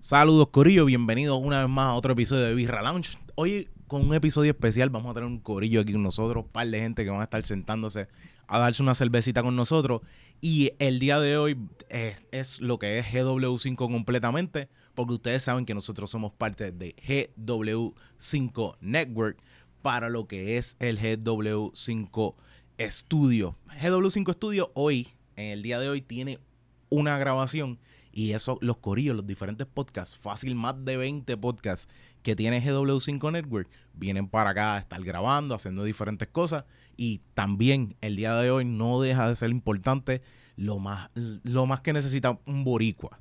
Saludos Corillo, bienvenidos una vez más a otro episodio de Birra Lounge. Hoy con un episodio especial vamos a tener un corillo aquí con nosotros, un par de gente que van a estar sentándose a darse una cervecita con nosotros. Y el día de hoy es, es lo que es GW5 completamente, porque ustedes saben que nosotros somos parte de GW5 Network para lo que es el GW5 Studio. GW5 Studio hoy, en el día de hoy, tiene una grabación y eso, los corillos, los diferentes podcasts, fácil más de 20 podcasts que tiene GW5 Network, vienen para acá a estar grabando, haciendo diferentes cosas. Y también el día de hoy no deja de ser importante lo más, lo más que necesita un boricua.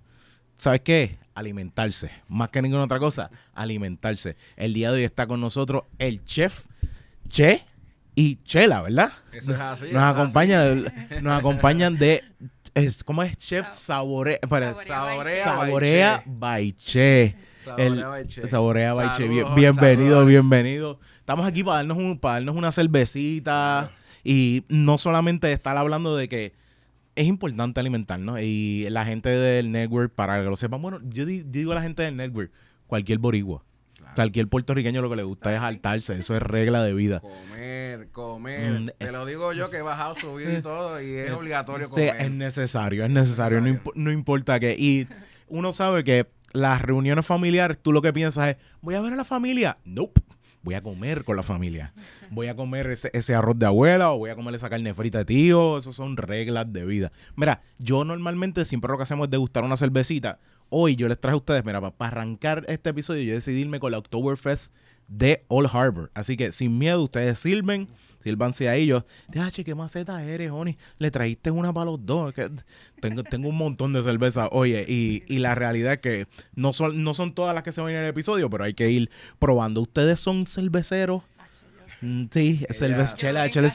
¿Sabes qué? Alimentarse. Más que ninguna otra cosa, alimentarse. El día de hoy está con nosotros el chef Che y Chela, ¿verdad? Eso es así. Nos acompañan, nos acompañan de es, ¿cómo es? Chef Saborea, para-. Saborea, Saborea by Che. Saborea El- by Che. Saborea by Che. Bien- Saludos, bienvenido, saludos. bienvenido. Estamos aquí para darnos, un, para darnos una cervecita y no solamente estar hablando de que es importante alimentarnos y la gente del network, para que lo sepan, bueno, yo, di- yo digo a la gente del network, cualquier boricua, Claro. cualquier puertorriqueño lo que le gusta es hartarse, eso es regla de vida. Comer, comer. Mm, Te lo digo yo que he bajado, subido y todo, y es obligatorio Sí, comer. es necesario, es necesario, no, Necesario. imp- no importa qué. Y uno sabe que las reuniones familiares, tú lo que piensas es, voy a ver a la familia. Nope. Voy a comer con la familia. Voy a comer ese, ese arroz de abuela o voy a comer esa carne frita de tío. Esas son reglas de vida. Mira, yo normalmente siempre lo que hacemos es degustar una cervecita. Hoy yo les traje a ustedes, mira, para arrancar este episodio, yo decidí irme con la Oktoberfest de Old Harbor. Así que sin miedo, ustedes sirven, sírvanse ahí. Yo, che, qué maceta eres, Oni. Le trajiste una para los dos. que tengo, tengo un montón de cerveza. Oye, y, y la realidad es que no son, no son todas las que se ven en el episodio, pero hay que ir probando. ¿Ustedes son cerveceros? Sí, cerveza, chela, chela.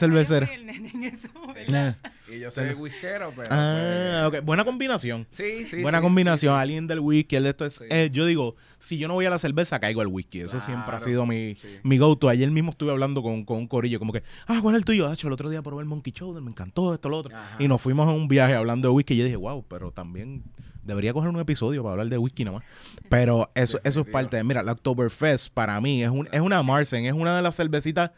Ella- Y yo soy whiskero, pero. Ah, ok. Buena combinación. pues, sí, sí. Buena sí, combinación. sí, sí. Alguien del whisky, el de esto es. Eh, yo digo, si yo no voy a la cerveza, caigo al whisky. Eso siempre ha sido mi, mi go-to. Ayer mismo estuve hablando con, con un corillo, como que, ah, ¿cuál es el tuyo? Hacho, el otro día probé el Monkey Shoulder, me encantó esto, lo otro. Ajá. Y nos fuimos a un viaje hablando de whisky. Y yo dije, wow, pero también debería coger un episodio para hablar de whisky nada más. Pero eso, eso es parte de. Mira, la Oktoberfest para mí es, un, es una Marsen, es una de las cervecitas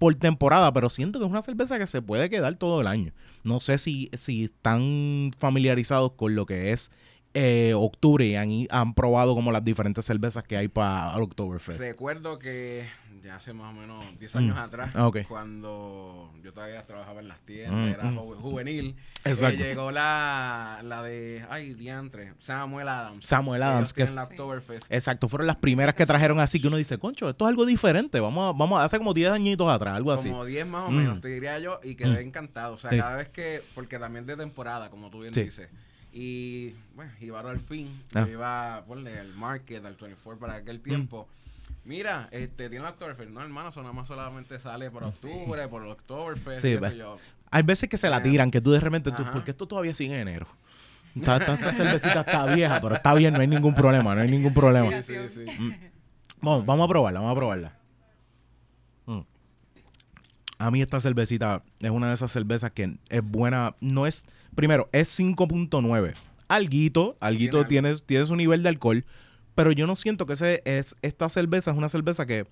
por temporada, pero siento que es una cerveza que se puede quedar todo el año. No sé si, si están familiarizados con lo que es eh, octubre y han, han probado como las diferentes cervezas que hay para el Oktoberfest. Recuerdo que ya hace más o menos 10 años Mm. atrás, Ah, cuando yo todavía trabajaba en las tiendas, Mm, era mm. ju- juvenil, eh, llegó la, la de, ay, diantre, Samuel Adams. Samuel Adams, que f- la Oktoberfest. Exacto, fueron las primeras que trajeron así que uno dice, concho, esto es algo diferente. Vamos a, vamos a hace como 10 añitos atrás, algo así. Como 10 más o menos, te diría yo, y quedé encantado. O sea, Sí. cada vez que, porque también de temporada, como tú bien Sí. dices. Y, bueno, iba al fin, Ah. yo iba, ponle, al market, al 24 para Mm. aquel tiempo. Mira, este, tiene la Oktoberfest. No, hermano, eso nada más solamente sale por octubre, por el Oktoberfest, Sí. Hay veces que se la tiran, que tú de repente, tú, porque esto todavía sigue en enero. Esta, esta- esta cervecita está vieja, pero está bien, no hay ningún problema, no hay ningún problema. Sí, sí, sí. Mm. Vamos, vamos a probarla, vamos a probarla. A mí esta cervecita es una de esas cervezas que es buena, no es, primero, es 5.9. Alguito, alguito Tiene tiene, tiene su nivel de alcohol, pero yo no siento que ese es, esta cerveza es una cerveza que,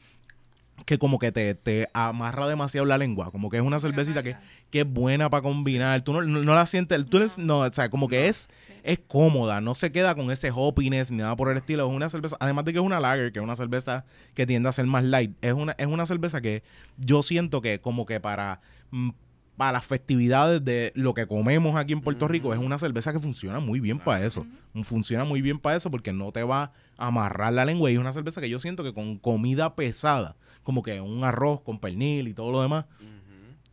que como que te, te amarra demasiado la lengua, como que es una cervecita que, que es buena para combinar, tú no, no, no la sientes, tú eres- no, o sea, como que es, es cómoda, no se queda con ese hoppiness ni nada por el estilo. Es una cerveza, además de que es una lager, que es una cerveza que tiende a ser más light, es una, es una cerveza que yo siento que como que para, mm, para las festividades de lo que comemos aquí en Puerto Rico, es una cerveza que funciona muy bien para eso. Funciona muy bien para eso porque no te va a amarrar la lengua y es una cerveza que yo siento que con comida pesada, como que un arroz con pernil y todo lo demás,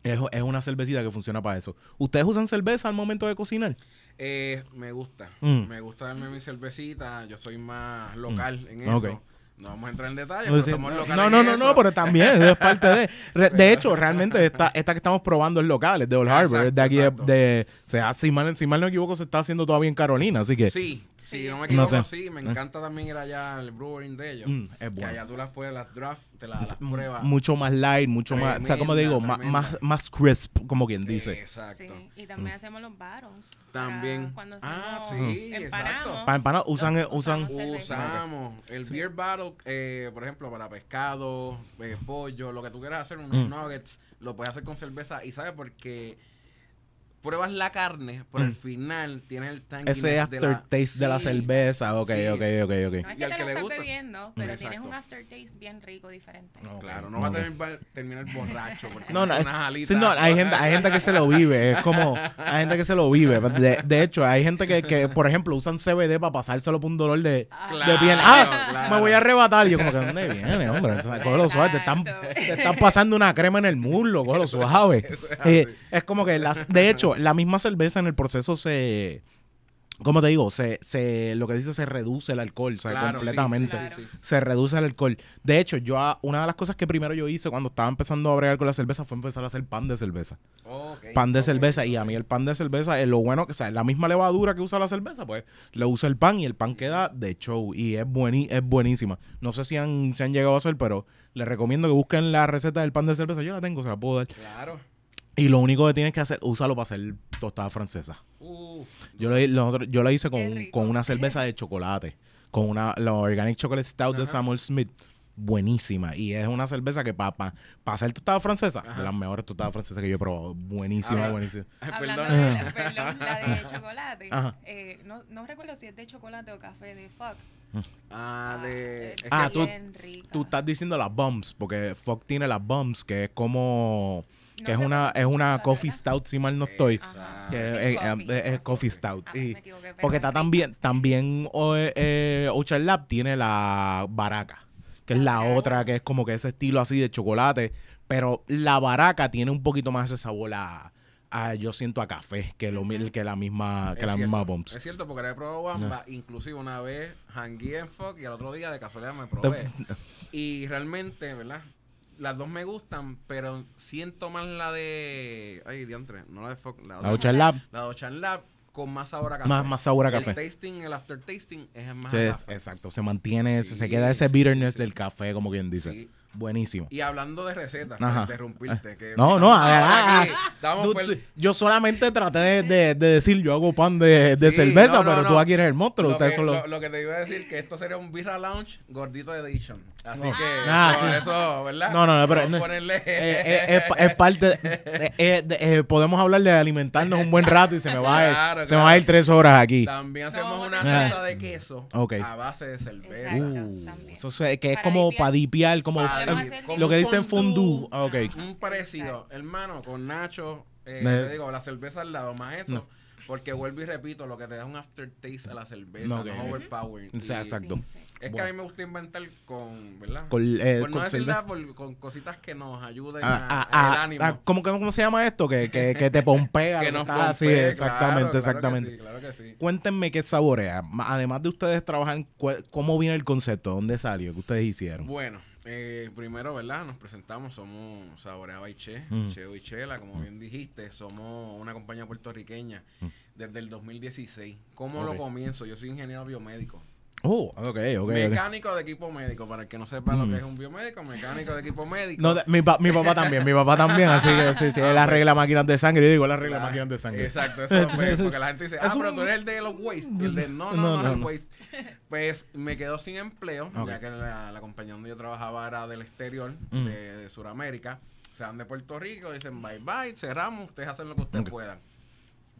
es, es una cervecita que funciona para eso. ¿Ustedes usan cerveza al momento de cocinar? Eh, me gusta. Mm. Me gusta darme mi cervecita. Yo soy más local en eso. No vamos a entrar en detalle, No, pero sí, locales no, no, no, eso. no, pero también es parte de. Re- de hecho, realmente esta, esta que estamos probando es local, es de Old Harbor, es de exacto, aquí de, exacto. de- o sea, si mal, si mal no me equivoco, se está haciendo todavía en Carolina, así que Sí, Sí, no me equivoco, No sé. sí. Me encanta también ir allá al brewing de ellos. Mm, es Que bueno. allá tú las puedes, las draft, te las, las pruebas. Mucho más light, mucho más. O sea, como te digo, Tremenda, más, más, tremenda. más crisp, como quien dice. Exacto. Sí, y también hacemos los barons. También. Cuando Ah, sí, empanamos. exacto. Para empanar, usan, Los- usan, usamos cerveza. Usamos el beer eh, por ejemplo, para pescado, eh, pollo, lo que tú quieras hacer, unos Mm. nuggets, lo puedes hacer con cerveza. Y sabes, porque pruebas la carne, por Mm. el final tienes el tanginess ese de la- aftertaste de la Sí, cerveza. Ok, Sí. ok, ok, ok. No es Y al te que lo le estás gusta. bebiendo, pero Exacto. tienes un aftertaste bien rico, diferente. Ok, Claro, no va a terminar, terminar borracho. Porque No, no, sí, no, hay gente, hay gente que se lo vive, es como, hay gente que se lo vive. De, de hecho, hay gente que, que, por ejemplo, usan CBD para pasárselo por un dolor de, Claro, de piel. Ah, claro. me voy a arrebatar. Yo como que, ¿dónde viene, hombre? Entonces, cógelo suave, te están, te están pasando una crema en el muslo, cógelo suave. Eso es Eh, es como que, las, de hecho, la misma cerveza en el proceso se... ¿Cómo te digo? Se, se, lo que dice se reduce el alcohol, o sea, Claro, completamente. sí. Se reduce el alcohol. De hecho, yo a- una de las cosas que primero yo hice cuando estaba empezando a bregar con la cerveza fue empezar a hacer pan de cerveza. Pan de cerveza. Y a mí el pan de cerveza es lo bueno, o sea, la misma levadura que usa la cerveza, pues le usa el pan y el pan queda de show. Y es, buení, es buenísima. No sé si han, si han llegado a hacer, pero les recomiendo que busquen la receta del pan de cerveza. Yo la tengo, se la puedo dar. Claro. Y lo único que tienes que hacer, úsalo para hacer tostada francesa. Uf, Yo lo, yo la hice con, con una cerveza de chocolate. Con una la Organic Chocolate Stout de. Samuel Smith. Buenísima. Y es una cerveza que para pa, pa hacer tostada francesa, Ajá. de las mejores tostadas francesas que yo he probado. Buenísima, Ahora- buenísima. Hablando perdón. de la, perdón, la de chocolate, Ajá. eh, no, no recuerdo si es de chocolate o café de fuck. Ah, de. es Ah, tú-. Tú estás diciendo las bumps, porque Fox tiene las bumps, que es como... No que es una, es una coffee ¿verdad? stout, si mal no estoy. Ajá. Que Es coffee. es coffee stout. Ah, Y- porque es está también, también o- eh, Ocean Lab tiene la baraca, que es la otra, que es como que ese estilo así de chocolate. Pero la baraca tiene un poquito más ese sabor a, a- yo siento a café que lo que la misma, que Es la cierto, misma Bumps. Es cierto, porque la he probado ambas. Inclusive una vez hangué en Fuck y al otro día de casualidad me probé. Y realmente, ¿verdad? Las dos me gustan, pero siento más la de. Ay, diantre, no la de Fuck, la, La de Ocean Lab, la de Ocean Lab con más sabor a café. más, más sabor a El café. tasting, el aftertasting es más Sí, a es- café. exacto, se mantiene, se- se Sí, queda ese sí, bitterness sí, sí. del café, como quien dice. Buenísimo. Y hablando de recetas, Ajá. para interrumpirte. Que No, no, aquí, Tú- tú- yo solamente traté de, de- de decir, yo hago pan de, de Sí, cerveza, no, no, pero no. tú aquí eres el monstruo. Lo Ustedes que, son los... lo- lo que te iba a decir que esto sería un Birra Lounge gordito edition. Así No. que Ah, eso, sí. eso, ¿verdad? No, no, no, pero- ponerle Eh, eh, es, es parte. eh, eh, de- eh, podemos hablar de alimentarnos un buen rato y se me va a ir, Claro, se me va a ir tres horas aquí. También hacemos No, una no. salsa de queso a base de cerveza. Uh, eso es, que es Para como para dipiar, como Para Podemos hacer lo que dicen fondue. Ah, Ok. Un parecido, Exacto. hermano, con Nacho, eh, te digo, la cerveza al lado, más eso. No. Porque vuelvo y repito, lo que te da un aftertaste a la cerveza, No, no, ok, es ok. overpowering. O sea, Y exacto. Sí, sí. Es que a mí me gusta inventar con, ¿verdad? Con, eh, por no con decir cerveza. nada, por- con cositas que nos ayuden Ah, a, ah, a el ah, ánimo. ah, ¿cómo, que- ¿Cómo se llama esto? Que, que, que te pompea. que lo nos estás así, pompee, exactamente, claro, que exactamente. sí, claro que sí. Cuéntenme qué saborea. Ma- Además de ustedes trabajar, cu- ¿cómo viene el concepto? ¿Dónde salió? ¿Qué ustedes hicieron? Bueno, eh, primero, ¿verdad? Nos presentamos, somos Saboreaba y Che, Mm. Cheo y Chela, como bien dijiste, somos una compañía puertorriqueña Mm. desde el 2016. ¿Cómo lo comienzo? Yo soy ingeniero biomédico. Oh, mecánico de equipo médico, para el que no sepa lo Mm. que es un biomédico, mecánico de equipo médico. No, de- mi, pa- mi papá también, mi papá también, así que sí, sí, Ah, él pues. arregla máquinas de sangre, yo digo, él arregla La- máquinas de sangre. Exacto, eso pues, porque la gente dice, ah, Es pero un- tú eres el de los waste. Y el de, no, no, No, no, el waste. Pues me quedo sin empleo, ya que la, la compañía donde yo trabajaba era del exterior, Mm. de, de Sudamérica. Se van de Puerto Rico, dicen bye bye, cerramos, ustedes hacen lo que ustedes puedan.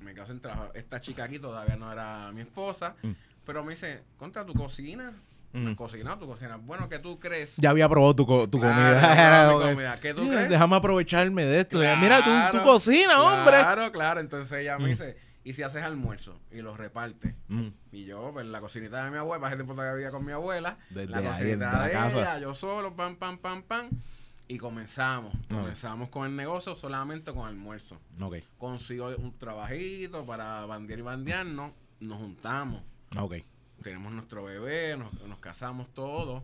Me quedo sin trabajo. Esta chica aquí todavía no era mi esposa, Mm. Pero me dice, contra tu cocina. Mm. Cocina, tu cocina. Bueno, ¿qué tú crees? Ya había probado tu, co- tu Claro, comida. ya probaba mi Ok. comida. ¿Qué tú Mira, crees? Déjame aprovecharme de esto. Mira, tú, Claro, tu cocina, hombre. Claro, claro. Entonces ella me Mm. dice, ¿y si haces almuerzo? Y lo reparte. Mm. Y yo, pues la cocinita de mi abuela, para gente todavía vivía con mi abuela. Desde la cocinita la de casa. ella, yo solo, pam, pam, pam, pam. Y comenzamos. Comenzamos con el negocio solamente con almuerzo. Ok, Consigo un trabajito para bandear y bandearnos. Nos juntamos. Ok. Tenemos nuestro bebé, nos, nos casamos todos.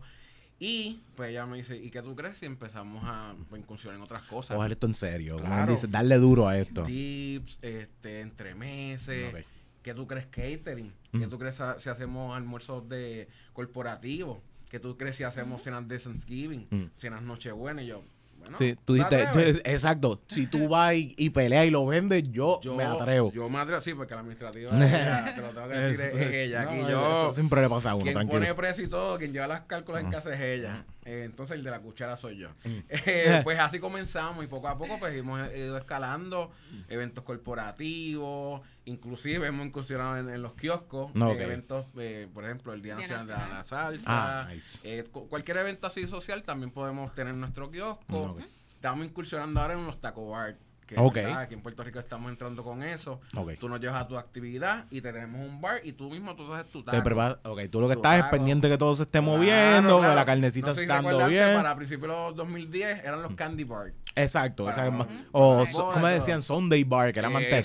Y pues ella me dice, ¿y qué tú crees si empezamos a incursionar en otras cosas? Coger esto en serio. Como él Claro. dice, darle duro a esto. Dips, este, entremeses. Ok. ¿Qué tú crees catering? ¿Qué tú crees a- si hacemos almuerzos de corporativos? ¿Qué tú crees si hacemos cenas de Thanksgiving? Mm. Cenas Nochebuena y yo, bueno, Sí, tú ¿te dijiste, exacto. Si tú vas y, y peleas y lo vendes, yo, me atrevo. Yo me atrevo, sí, porque la administrativa, ella, te lo tengo que decir, es, es ella. Aquí yo, eso siempre le pasa a uno, quien tranquilo. pone precio y todo, quien lleva las cálculos en casa es ella. Eh, entonces el de la cuchara soy yo. Mm. Eh, pues así comenzamos y poco a poco pues hemos ido escalando Mm. eventos corporativos, inclusive hemos incursionado en, en los kioscos, No, eventos, eh, por ejemplo, el Día Nacional de la. Salsa. Ah, nice. eh, cu- cualquier evento así social también podemos tener nuestro kiosco. Ok. Estamos incursionando ahora en los taco bar. Que Ok. ¿verdad? aquí en Puerto Rico estamos entrando con eso. Ok. Tú nos llevas a tu actividad y te tenemos un bar y tú mismo tú haces tu taco. Te preparas, ok, tú lo que Tu estás es taco. pendiente que todo se esté Claro, moviendo, que claro. la carnecita No sé si estando recuerdas que bien. Para principios de los 2010 eran los candy bar. Exacto, para- esa es más- Ujú. o ¿cómo todo. decían? Sunday bar, que era Eh, mantecado,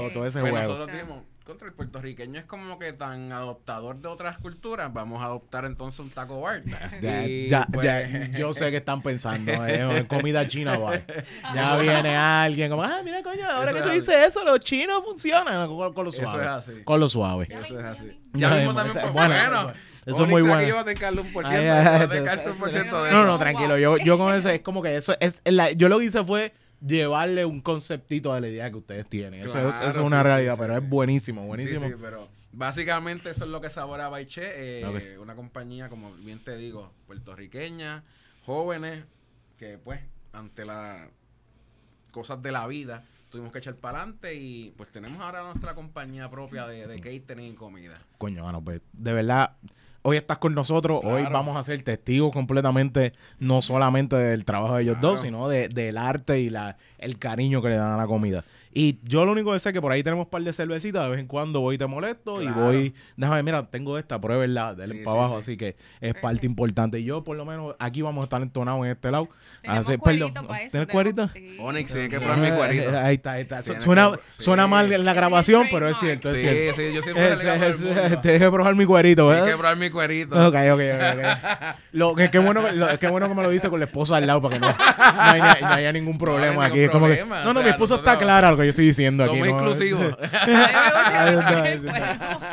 exacto. todo ese Pues juego. nosotros dijimos, contra el puertorriqueño es como que tan adoptador de otras culturas, vamos a adoptar entonces un taco bar. Ya, Y, ya- pues, ya, yo sé que están pensando eh, en comida china bar. Ya viene alguien como, ah, mira, coño, ahora Eso que tú es dices eso, los chinos funcionan con, con lo Eso suave. es así. Con lo suave. Eso es así. Ya Ya mismo, también, pues, bueno, bueno. eso es muy bueno. No, eso. no, tranquilo. Yo, yo con eso es como que eso es la- yo lo que hice fue llevarle un conceptito a la idea que ustedes tienen. Eso, es- eso es una realidad, sí, pero es buenísimo, buenísimo. Sí, sí, pero básicamente eso es lo que Sabora Baiche, eh, una compañía, como bien te digo, puertorriqueña, jóvenes, que pues, ante las cosas de la vida, tuvimos que echar para adelante y pues tenemos ahora nuestra compañía propia de, de catering y comida. Coño, mano, pues de verdad, hoy estás con nosotros, hoy vamos a ser testigos completamente, no solamente del trabajo de ellos Claro. dos, sino de, del arte y la, el cariño que le dan a la comida. Y yo lo único que sé es que por ahí tenemos un par de cervecitas, de vez en cuando voy y te molesto y voy, déjame, mira, tengo esta, pruébela, denle Sí, para sí, abajo, sí. así que es parte importante. Y yo por lo menos aquí vamos a estar entonados en este lado. Tenemos Así- cuerito perdón, pa' eso, ¿tienes cuerito? sí. Onyx, tiene que probar mi cuerito. Ahí está, ahí está. Suena, que- sí. suena mal en la grabación, pero es cierto, es Sí, cierto. sí, yo siempre. Tienes que probar mi cuerito, Tienes ¿verdad? que probar mi cuerito. Ok, ok, ok. Lo, que, qué bueno, que- lo- qué bueno que me lo dice con la esposa al lado para que no, no, haya, no haya ningún problema hay aquí. que, no, no, mi esposa está clara que yo estoy diciendo aquí.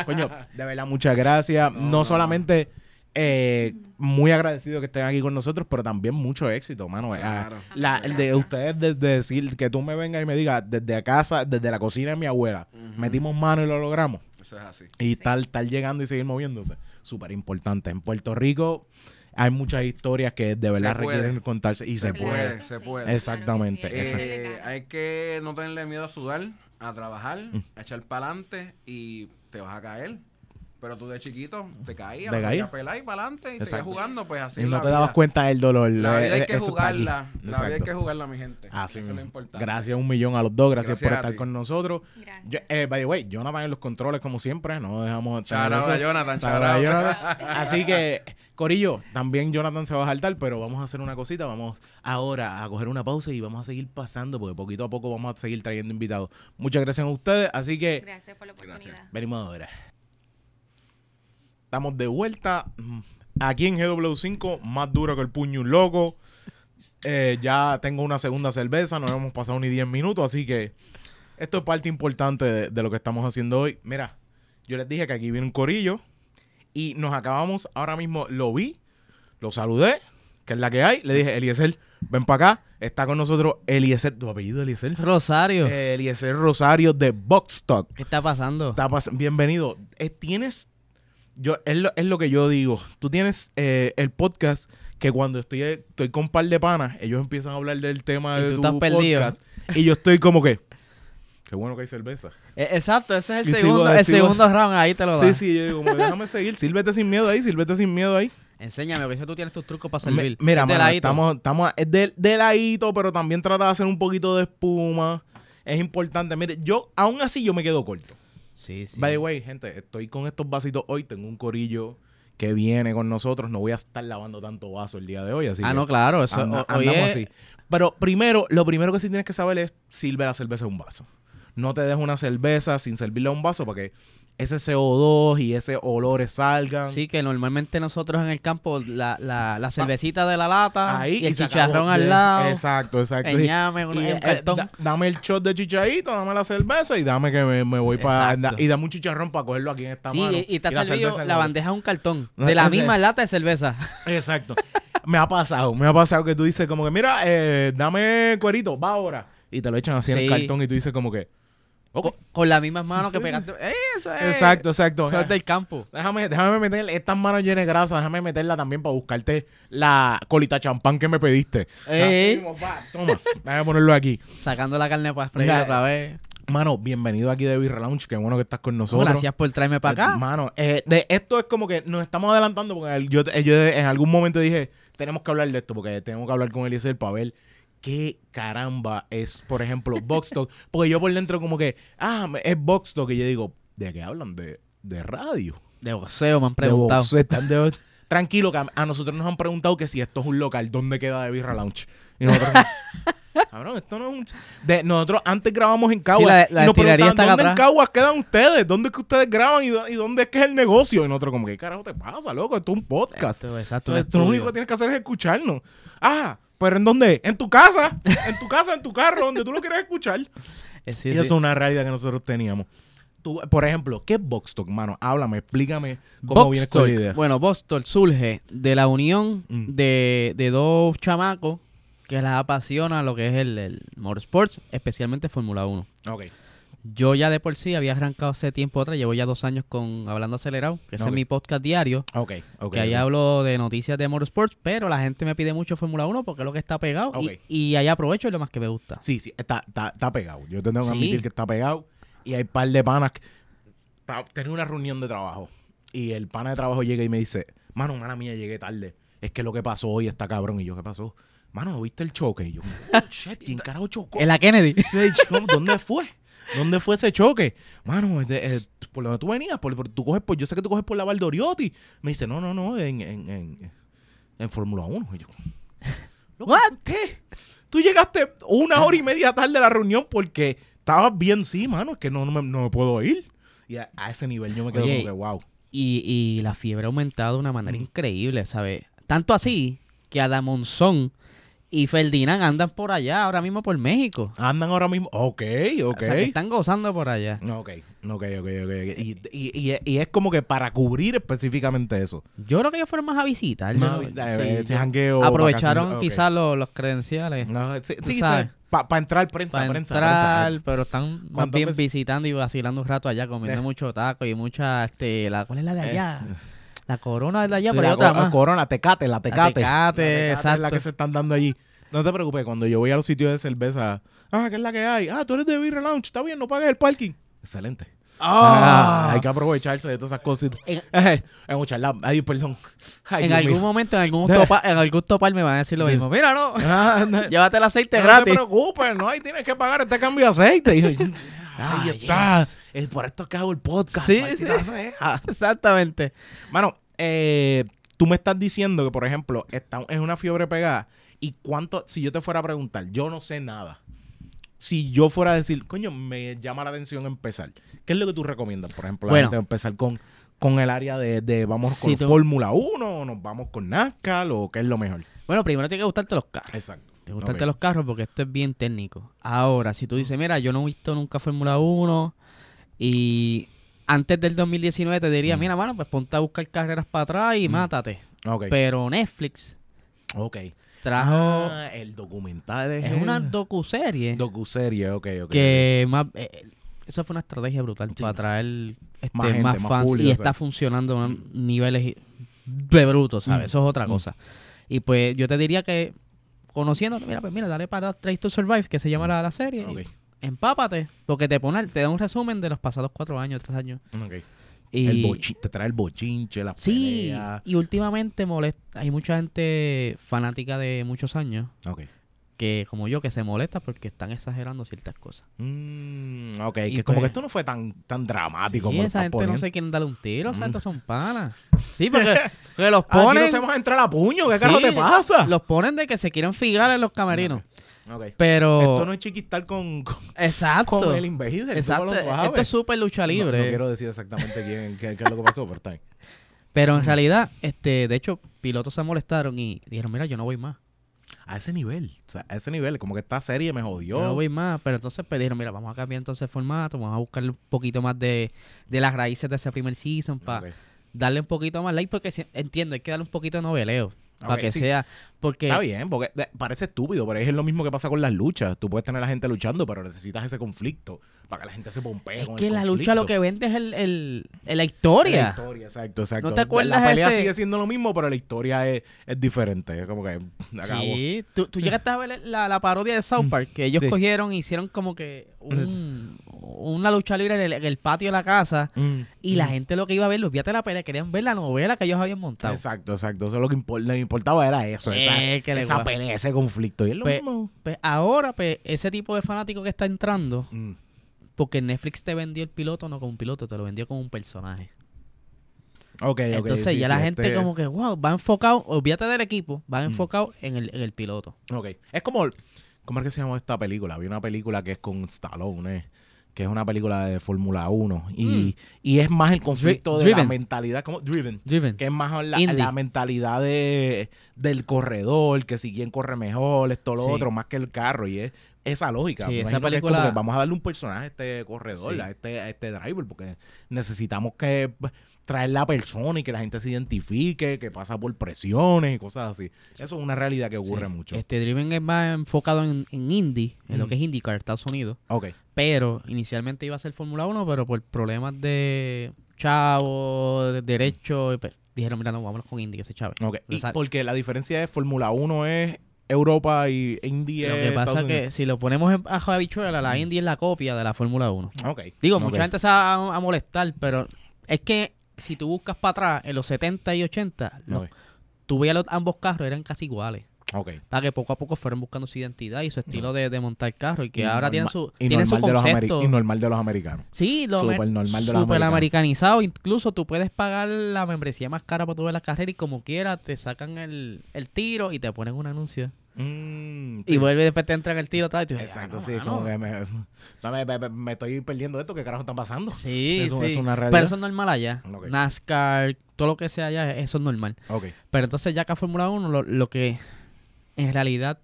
Coño, de verdad, muchas gracias. No, solamente eh, muy agradecido que estén aquí con nosotros, pero también mucho éxito, mano. Ah, Claro. la, el de ustedes desde decir que tú me vengas y me digas desde casa, desde la cocina de mi abuela, metimos mano y lo logramos. Eso es así. Y tal, tal llegando y seguir moviéndose. Súper importante. En Puerto Rico hay muchas historias que de verdad requieren contarse y se, Se puede. se puede. claro que Exactamente, sí, Eh, hay que no tenerle miedo a sudar, a trabajar, Mm. a echar para adelante y te vas a caer. Pero tú de chiquito te caías, ¿Te te caías? pelar y para adelante y seguías jugando, pues así Y no la te dabas vida. cuenta del dolor. La vida hay Eh, que eso jugarla. La vida hay que jugarla, mi gente. Así Eso es lo importante. Gracias un millón a los dos. Gracias, Gracias por estar con nosotros. Gracias. Yo, eh, by the way, Jonathan en los controles, como siempre. No dejamos de tener Shout out eso. a Jonathan, Shout shout out a out. Jonathan. Así que, Corillo, también Jonathan se va a saltar, pero vamos a hacer una cosita. Vamos ahora a coger una pausa y vamos a seguir pasando, porque poquito a poco vamos a seguir trayendo invitados. Muchas gracias a ustedes. Así que Gracias por la Gracias. oportunidad. venimos ahora. Estamos de vuelta mm, aquí en GW5, más duro que el puño un loco. Eh, ya tengo una segunda cerveza, no hemos pasado ni 10 minutos, así que esto es parte importante de, de lo que estamos haciendo hoy. Mira, yo les dije que aquí viene un corillo y nos acabamos, ahora mismo lo vi, lo saludé, que es la que hay, le dije, Eliezer, ven para acá, está con nosotros Eliezer, ¿tu apellido Eliezer? Rosario. Eh, Eliezer Rosario de Box Talk. ¿Qué está pasando? Está pas- bienvenido. Eh, tienes, yo es lo, es lo que yo digo. Tú tienes eh, el podcast que cuando estoy, estoy con un par de panas, ellos empiezan a hablar del tema de tu estás perdido. podcast y yo estoy como que, qué bueno que hay cerveza. Eh, exacto, ese es Y el sigo- segundo, el sigo- segundo round, ahí te lo Sí, das. sí, yo digo, como, déjame seguir, sírvete sin miedo ahí, sírvete sin miedo ahí. Enséñame, porque tú tienes tus trucos para servir. mira, Es mano, estamos, estamos es de, de ladito, pero también trata de hacer un poquito de espuma. Es importante. Mire, yo, aún así, yo me quedo corto. Sí, sí. By the way, gente, estoy con estos vasitos hoy. Tengo un corillo que viene con nosotros. No voy a estar lavando tanto vaso el día de hoy. Así ah, que no, claro. Eso, anda- andamos así. Pero primero, lo primero que sí tienes que saber es sirve la cerveza en un vaso. No te dejes una cerveza sin servirla a un vaso porque ese CO2 y ese olores salgan. Sí, que normalmente nosotros en el campo, la, la, la cervecita de la lata Ahí y el chicharrón al lado, Exacto, exacto. Y- y, eh, da- dame el shot de chichadito, dame la cerveza y dame que me, me voy para... Y dame un chicharrón para cogerlo aquí en esta Sí, mano. y, te ha servido la bandeja es un cartón de la misma lata de cerveza. Exacto. me ha pasado, me ha pasado que tú dices como que, mira, eh, dame cuerito, va ahora. Y te lo echan así en el cartón y tú dices como que... ok. Con, con las mismas manos que pegaste. ¡Eh, Eso es. Exacto, exacto. Eso es del campo. Déjame, déjame meter estas manos llenas de grasa, déjame meterla también para buscarte la colita champán que me pediste. Ey. Toma, déjame ponerlo aquí. Sacando la carne para freír otra vez. Mano, bienvenido aquí de Birra Lounge, qué bueno que estás con nosotros. Gracias por traerme para acá. Mano, eh, de esto es como que nos estamos adelantando porque yo, yo en algún momento dije, tenemos que hablar de esto porque tenemos que hablar con Eliezer para ver qué caramba es, por ejemplo, Box Talk. Porque yo por dentro como que, ah, es Box Talk. Y yo digo, ¿de qué hablan? De, de radio. De boxeo me han De preguntado. boxeo, están de- Tranquilo, que a, a nosotros nos han preguntado que si esto es un local, ¿dónde queda de Birra Lounge? Y nosotros, cabrón, esto no es un... De, nosotros antes grabamos en Caguas. la- y nos preguntaban, ¿dónde en. Caguas quedan ustedes? ¿Dónde es que ustedes graban y, dó- y dónde es que es el negocio? Y nosotros como, ¿qué carajo te pasa, loco? Esto es un podcast. Esto, exacto, Entonces, tú lo único que tienes que hacer es escucharnos. Ah, pero ¿en dónde? En tu casa, en tu casa, en tu carro, donde tú lo quieras escuchar. Eh, sí, y eso es una realidad que nosotros teníamos. Tú, por ejemplo, ¿qué es Box Talk, mano? Háblame, explícame cómo Box la Talk. idea. Bueno, Box Talk surge de la unión Mm. de, de dos chamacos que les apasiona lo que es el, el motorsports, especialmente Fórmula 1. Ok. Yo ya de por sí había arrancado hace tiempo atrás, llevo ya dos años con Hablando Acelerado, que ese Ok. es mi podcast diario, Ok, ok. que ahí hablo de noticias de motorsports, pero la gente me pide mucho Fórmula 1 porque es lo que está pegado y- ahí aprovecho y lo más que me gusta. Sí, sí, está, está, está pegado. Yo te tengo que Sí. admitir que está pegado. Y hay un par de panas. Tenía una reunión de trabajo. Y el pana de trabajo llega y me dice: Mano, mala mía, llegué tarde. Es que lo que pasó hoy está cabrón. Y yo, ¿qué pasó? Mano, ¿no viste el choque? Y yo, shit, ¿quién carajo chocó? En la Kennedy. ¿Dónde fue? ¿Dónde fue ese choque? Mano, eh, por donde tú venías, por, por- tú coges por, yo sé que tú coges por la Valdoriotti. Me dice, no, no, no, en, en, en, en Fórmula 1. Y yo, loco, What? ¿Qué? Tú llegaste una hora y media tarde a la reunión porque estabas bien, sí, mano, es que no, no, me, no me puedo ir. Y a, a ese nivel yo me quedo Oye, como que, wow. Y, y la fiebre ha aumentado de una manera increíble, ¿sabes? Tanto así que Adamonzón y Ferdinand andan por allá ahora mismo por México. Andan ahora mismo, ok, ok. O sea, que están gozando por allá. Ok, ok, ok, ok. ok. Y, y, y, y es como que para cubrir específicamente eso. Yo creo que ellos fueron más a visitar. Más yo a no- visitar, sí, jangueo, Aprovecharon quizás los, los credenciales No, sí, sí, sabes. para entrar prensa, para prensa, entrar, prensa. pero están más ¿Cuántas bien visitando y vacilando un rato allá, comiendo Eh. mucho taco y mucha, este, la, ¿cuál es la de Eh. La corona es de allá, Sí, pero hay la otra co- más. corona, tecate, la tecate. Tecate, es la exacto. que se están dando allí. No te preocupes, cuando yo voy a los sitios de cerveza, ah, ¿qué es la que hay? Ah, tú eres de Beer Lounge, está bien, no pagues el parking. Excelente. Ah, Ah. hay que aprovecharse de todas esas cositas. En- en un charla- Ay, perdón. Ay, en Dios algún mío. momento, en algún, topa, en algún topar me van a decir lo mismo. Mira, no, Ah, no, llévate el aceite no gratis. te preocupes, no, ahí tienes que pagar este cambio de aceite. Y Ah, ahí está. yes. Es por esto que hago el podcast. Sí, sí. sea. Exactamente. Mano, eh, tú me estás diciendo que, por ejemplo, está, es una fiebre pegada. ¿Y cuánto, si yo te fuera a preguntar, yo no sé nada. Si yo fuera a decir, coño, me llama la atención empezar. ¿Qué es lo que tú recomiendas, por ejemplo, la Bueno. gente empezar con, con el área de, de vamos Si con tú- Fórmula 1 o nos vamos con NASCAR o qué es lo mejor? Bueno, primero tiene que gustarte los carros. Exacto. Tiene que gustarte los carros porque esto es bien técnico. Ahora, si tú dices, mira, yo no he visto nunca Fórmula 1 y antes del 2019 te diría, Mm. mira, mano, pues ponte a buscar carreras para atrás y Mm. mátate. Pero Netflix ok. trajo... Ah, el documental es una docuserie docuserie, ok, ok. que más... eh, eso fue una estrategia brutal Sí. para traer este, Más gente, más fans público, y o está sea. funcionando a niveles de brutos, ¿sabes? Mm. Eso es otra cosa. Y pues yo te diría que conociendo, mira, pues mira, dale para Trace to Survive, que se llama la, la serie. y Ok, empápate, porque te pone, te da un resumen de los pasados cuatro años, tres años. ok. Y El bochi- te trae el bochinche, las sí, peleas. y últimamente molesta, hay mucha gente fanática de muchos años Ok. que como yo que se molesta porque están exagerando ciertas cosas. Mm, ok, Y que como pues- que esto no fue tan, tan dramático Sí, como esa gente poniendo. no se quieren darle un tiro, esa Mm. gente son panas. Sí, porque, porque los Aquí ponen, nos hacemos entrar a puño, ¿qué carajo Sí, te pasa? los ponen de que se quieren fijar en los camerinos. Pero. Esto no es chiquistar con, con, Exacto. con el tú Exacto. Esto es súper lucha libre. No, quiero decir exactamente quién, qué, qué es lo que pasó, pero está bien. Pero en realidad, este, de hecho, pilotos se molestaron y dijeron, mira, yo no voy más. A ese nivel, o sea, a ese nivel, como que esta serie me jodió. Yo no voy más. Pero entonces pues, dijeron, mira, vamos a cambiar entonces el formato, vamos a buscar un poquito más de, de las raíces de ese primer season para darle un poquito más like, porque si- entiendo, hay que darle un poquito de noveleo. Para que sí. sea. Porque Está bien, porque de- parece estúpido, pero es lo mismo que pasa con las luchas. Tú puedes tener a la gente luchando, pero necesitas ese conflicto para que la gente se pompee es con que el la conflicto. lucha lo que vende es el, el, el- la La historia. historia, exacto, exacto. ¿No te acuerdas La pelea ese- sigue siendo lo mismo, pero la historia es, es diferente. Es como que acabó. Sí, tú, tú llegaste a ver la, la parodia de South Park, que ellos Sí. cogieron y hicieron como que un- una lucha libre en el, en el patio de la casa Mm, y la mm. gente lo que iba a ver, los de la pelea, querían ver la novela que ellos habían montado. Exacto, exacto. Eso es lo que impor- le importaba era eso, esa, Eh, esa pelea, ese conflicto. Y es lo Pues- mismo. Pues ahora, pues, ese tipo de fanático que está entrando, Mm. porque Netflix te vendió el piloto no como un piloto, te lo vendió como un personaje. Ok, ok. Entonces ya sí, la gente este- como que, wow, va enfocado, olvídate del equipo, va enfocado en, el, en el piloto. Ok. Es como. ¿Cómo es que se llama esta película? Había una película que es con Stallone, eh, que es una película de Fórmula 1. Y, Mm. y es más el conflicto de la mentalidad. como Driven. Driven. Que es más la, la mentalidad de, del corredor, que si quién corre mejor, esto, lo Sí. otro, más que el carro. Y es esa lógica. Sí, esa imagino que es como película- que vamos a darle un personaje a este corredor, Sí. a, este, a este driver, porque necesitamos que traer la persona y que la gente se identifique, que pasa por presiones y cosas así. Eso es una realidad que ocurre Sí. mucho. Este Driven es más enfocado en, en Indy, en lo Mm. que es IndyCar, Estados Unidos. Ok. Pero inicialmente iba a ser Fórmula 1, pero por problemas de chavo, de derecho, pues, dijeron, mira, no, vámonos con Indy, que se chave. Ok, y porque la diferencia de Fórmula 1 es Europa y Indy lo es que pasa es que si lo ponemos en bajo habichuela, la Indy es la copia de la Fórmula 1. Ok. Digo, mucha gente se va a, a molestar, pero es que si tú buscas para atrás, en los 70 y 80, los- Ok. tú veías los, ambos carros, eran casi iguales. Ok. Para que poco a poco fueron buscando su identidad y su estilo de, de montar carro y que Y ahora tienen su, y tienen su normal de los ameri- concepto. Y normal de los americanos. Sí, lo Súper mer- normal de los súper americanos. americanizado. Incluso tú puedes pagar la membresía más cara para tu ver la carrera y como quieras te sacan el, el tiro y te ponen un anuncio. Mm, Y vuelve y después te entran el tiro vez. y tú dices, Exacto, "Ah, no, sí, mano". como que me, me, me- me estoy perdiendo esto, ¿qué carajo está pasando? Sí, Eso sí. es una realidad. Pero eso es normal allá. NASCAR, todo lo que sea allá, eso es normal. Pero entonces ya acá Fórmula 1 lo, lo que en realidad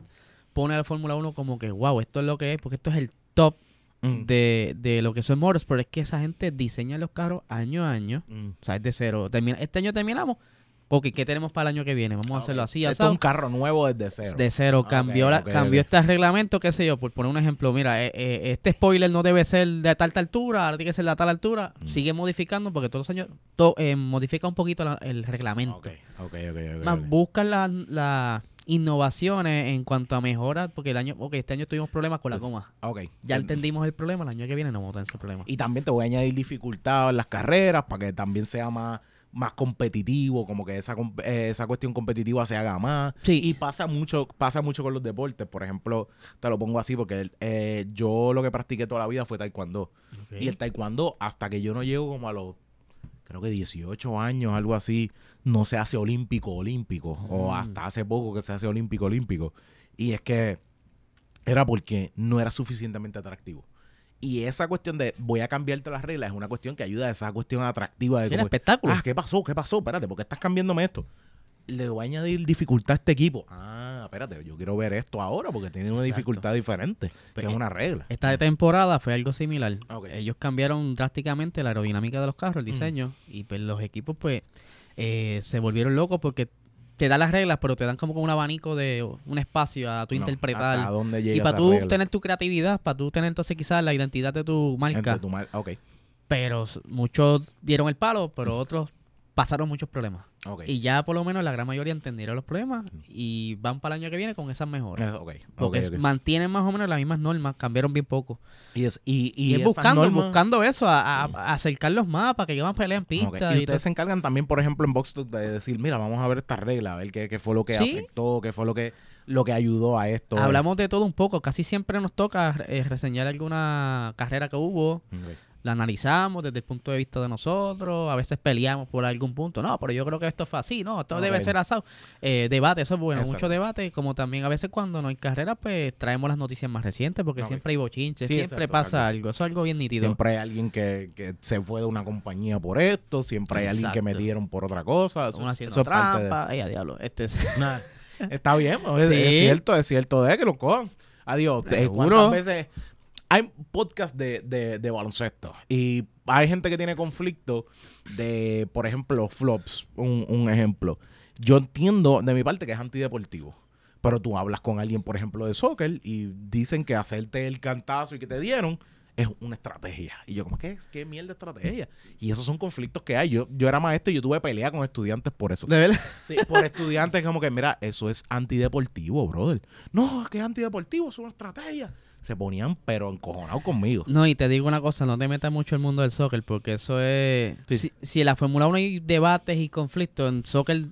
pone a la Fórmula 1 como que, wow, esto es lo que es, porque esto es el top Mm, de, de lo que son motorsport. Es que esa gente diseña los carros año a año. mm. O sea, es de cero. Termina, este año terminamos. Ok, ¿qué tenemos para el año que viene? Vamos a hacerlo así, Esto es un carro nuevo desde cero. De cero. Cambió la, cambió este reglamento, qué sé yo, por poner un ejemplo. Mira, eh, eh, este spoiler no debe ser de tal, tal altura, ahora tiene que ser de tal altura. Mm. Sigue modificando porque todos los años to- eh, modifica un poquito la- el reglamento. Ok, ok, ok. ok, Más ok. buscan las las innovaciones en cuanto a mejoras, porque el año, ok, este año tuvimos problemas con la goma. Ok. Ya entendimos el problema, el año que viene no vamos a tener ese problema. Y también te voy a añadir dificultad en las carreras para que también sea más, más competitivo, como que esa, eh, esa cuestión competitiva se haga más. Sí. Y pasa mucho, pasa mucho con los deportes. Por ejemplo, te lo pongo así porque eh, yo lo que practiqué toda la vida fue taekwondo. Y el taekwondo, hasta que yo no llego como a los, creo que 18 años, algo así, no se hace olímpico, olímpico. O Mm. hasta hace poco que se hace olímpico, olímpico. Y es que era porque no era suficientemente atractivo. Y esa cuestión de voy a cambiarte las reglas es una cuestión que ayuda a esa cuestión atractiva de como, espectáculo. ah, ¿qué pasó? ¿Qué pasó? Espérate, ¿por qué estás cambiándome esto? Le voy a añadir dificultad a este equipo. Ah, espérate, yo quiero ver esto ahora porque tiene una Exacto. dificultad diferente, que Pues, es una regla. Esta temporada fue algo similar. Ellos cambiaron drásticamente la aerodinámica de los carros, el diseño, y pues los equipos pues eh, se volvieron locos porque te dan las reglas, pero te dan como un abanico de un espacio a tu No, interpretar. ¿Hasta dónde llega Y para tú regla? tener tu creatividad, para tú tener entonces quizás la identidad de tu marca. Tu mar- Ok, Pero muchos dieron el palo, pero otros pasaron muchos problemas. Y ya por lo menos la gran mayoría entendieron los problemas y van para el año que viene con esas mejoras. Eh, Porque ok. mantienen más o menos las mismas normas, cambiaron bien poco. Y, es, y, y Y, es buscando, normas- buscando eso, a, a- a acercar los mapas, que llevan pelea en pista. Y y ustedes se encargan también, por ejemplo, en Box Talk de decir, mira, vamos a ver esta regla, a ver qué, qué fue lo que Sí. afectó, qué fue lo que, lo que ayudó a esto. Hablamos de todo un poco, casi siempre nos toca eh, reseñar alguna carrera que hubo. La analizamos desde el punto de vista de nosotros, a veces peleamos por algún punto, no, pero yo creo que esto fue así, no, esto debe ser asado. Eh, debate, eso es bueno, Exacto. mucho debate, como también a veces cuando no hay carrera, pues traemos las noticias más recientes, porque siempre hay bochinches, Sí, siempre exacto, pasa algo, eso es algo bien nítido. Siempre hay alguien que, que se fue de una compañía por esto, siempre hay alguien que metieron por otra cosa. Eso, eso es parte de- trampa, ay, a diablo, este es... Nah, está bien, ¿no? es, Sí. es cierto, es cierto de que lo cojan. Adiós. Eh. ¿Cuántas veces hay podcast de, de, de baloncesto y hay gente que tiene conflicto de, por ejemplo, flops, un, un ejemplo. Yo entiendo de mi parte que es antideportivo. Pero tú hablas con alguien, por ejemplo, de soccer y dicen que hacerte el cantazo y que te dieron es una estrategia. Y yo, como, ¿qué, qué mierda estrategia? Y esos son conflictos que hay. Yo, yo era maestro y yo tuve pelea con estudiantes por eso. De verdad. Sí, por estudiantes como que, mira, eso es antideportivo, brother. No, es que es antideportivo, es una estrategia. Se ponían pero encojonados conmigo. No, y te digo una cosa, no te metas mucho en el mundo del soccer, porque eso es... Sí. Si, si en la Fórmula 1 hay debates y conflictos, en soccer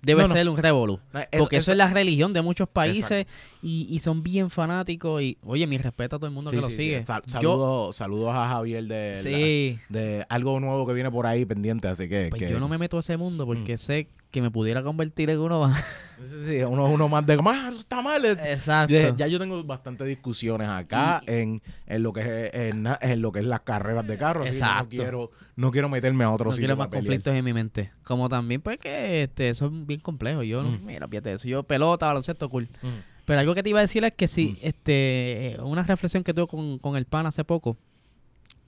debe No, no. ser un revolú. No, eso- Porque eso, eso- es la religión de muchos países y, y son bien fanáticos y, oye, mi respeto a todo el mundo Sí, que lo sí, sigue. Sal- saludos, saludos a Javier de, la- de algo nuevo que viene por ahí pendiente, así que... pues que- yo no me meto a ese mundo porque Mm. sé que me pudiera convertir en uno más. Sí, sí, uno, uno más de... Más, eso está mal. Exacto. Ya, ya yo tengo bastantes discusiones acá en, en lo que es en, en lo que es las carreras de así que Exacto. No quiero, no quiero meterme a otro no sitio quiero más conflictos en mi mente. Como también, pues que este, eso es bien complejo. Yo, Mm. mira, fíjate eso. Yo pelota, baloncesto, cool. Mm. Pero algo que te iba a decir es que si, Mm. este, una reflexión que tuve con, con el pan hace poco,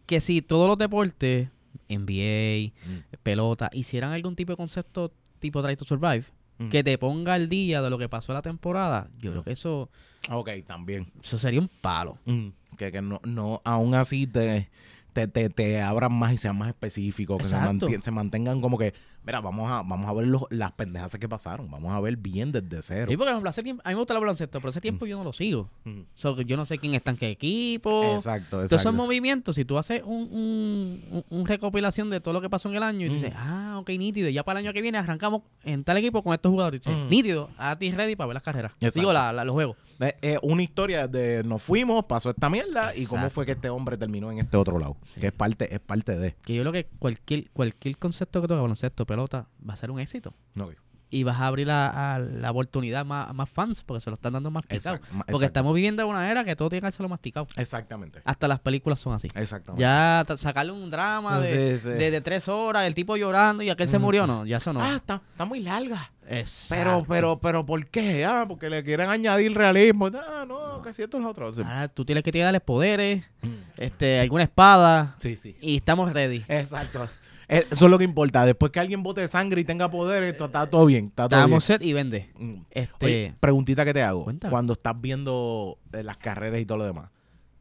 que si todos los deportes, NBA, Mm. pelota, hicieran algún tipo de concepto tipo Try to Survive, Mm. que te ponga al día de lo que pasó en la temporada, yo creo que eso, Ok, también. eso sería un palo. Mm, que, que no, no, aún así te, te, te, te abran más y sean más específicos, que se, se mantengan como que, mira, vamos a, vamos a ver los- las pendejas que pasaron, vamos a ver bien desde cero. Sí, porque, hace tiempo, a mí me gusta el baloncesto, pero hace tiempo yo no lo sigo. Mm. So, yo no sé quién está en qué equipo. Exacto, Todos esos exacto. movimientos, si tú haces un, un, recopilación de todo lo que pasó en el año y Mm. dices, ah, ok, nítido, y ya para el año que viene arrancamos en tal equipo con estos jugadores. Y dices, Mm. nítido, a ti ready para ver las carreras. Exacto. Digo, la- la- los juegos. Eh, eh, una historia de nos fuimos, pasó esta mierda y cómo fue que este hombre terminó en este otro lado. Que es parte, es parte de. Que yo creo que cualquier, cualquier concepto que toque baloncesto, pelota, va a ser un éxito. Ok. Y vas a abrir la, a la oportunidad más, a más fans porque se lo están dando masticado. Exacto, ma- Porque estamos viviendo en una era que todo tiene que ser masticado. Exactamente. Hasta las películas son así. Exactamente. Ya sacarle un drama de, Sí, sí. de, de tres horas, el tipo llorando y aquel se Mm, murió, sí. no, ya eso no. Ah, está, está muy larga. Exacto. Pero, pero, pero, ¿por qué? Ah, porque le quieren añadir realismo. Ah, no, que si esto es otro. Sí. Ahora tú tienes que tirarles poderes, Mm. este, alguna espada Sí, sí. y estamos ready. Exacto. Eh, Eso es lo que importa. Después que alguien bote sangre y tenga poder, esto está todo bien. Está todo Estamos set y vende. bien. Mm. Este, Oye, preguntita que te hago. Cuéntame. Cuando estás viendo eh, las carreras y todo lo demás,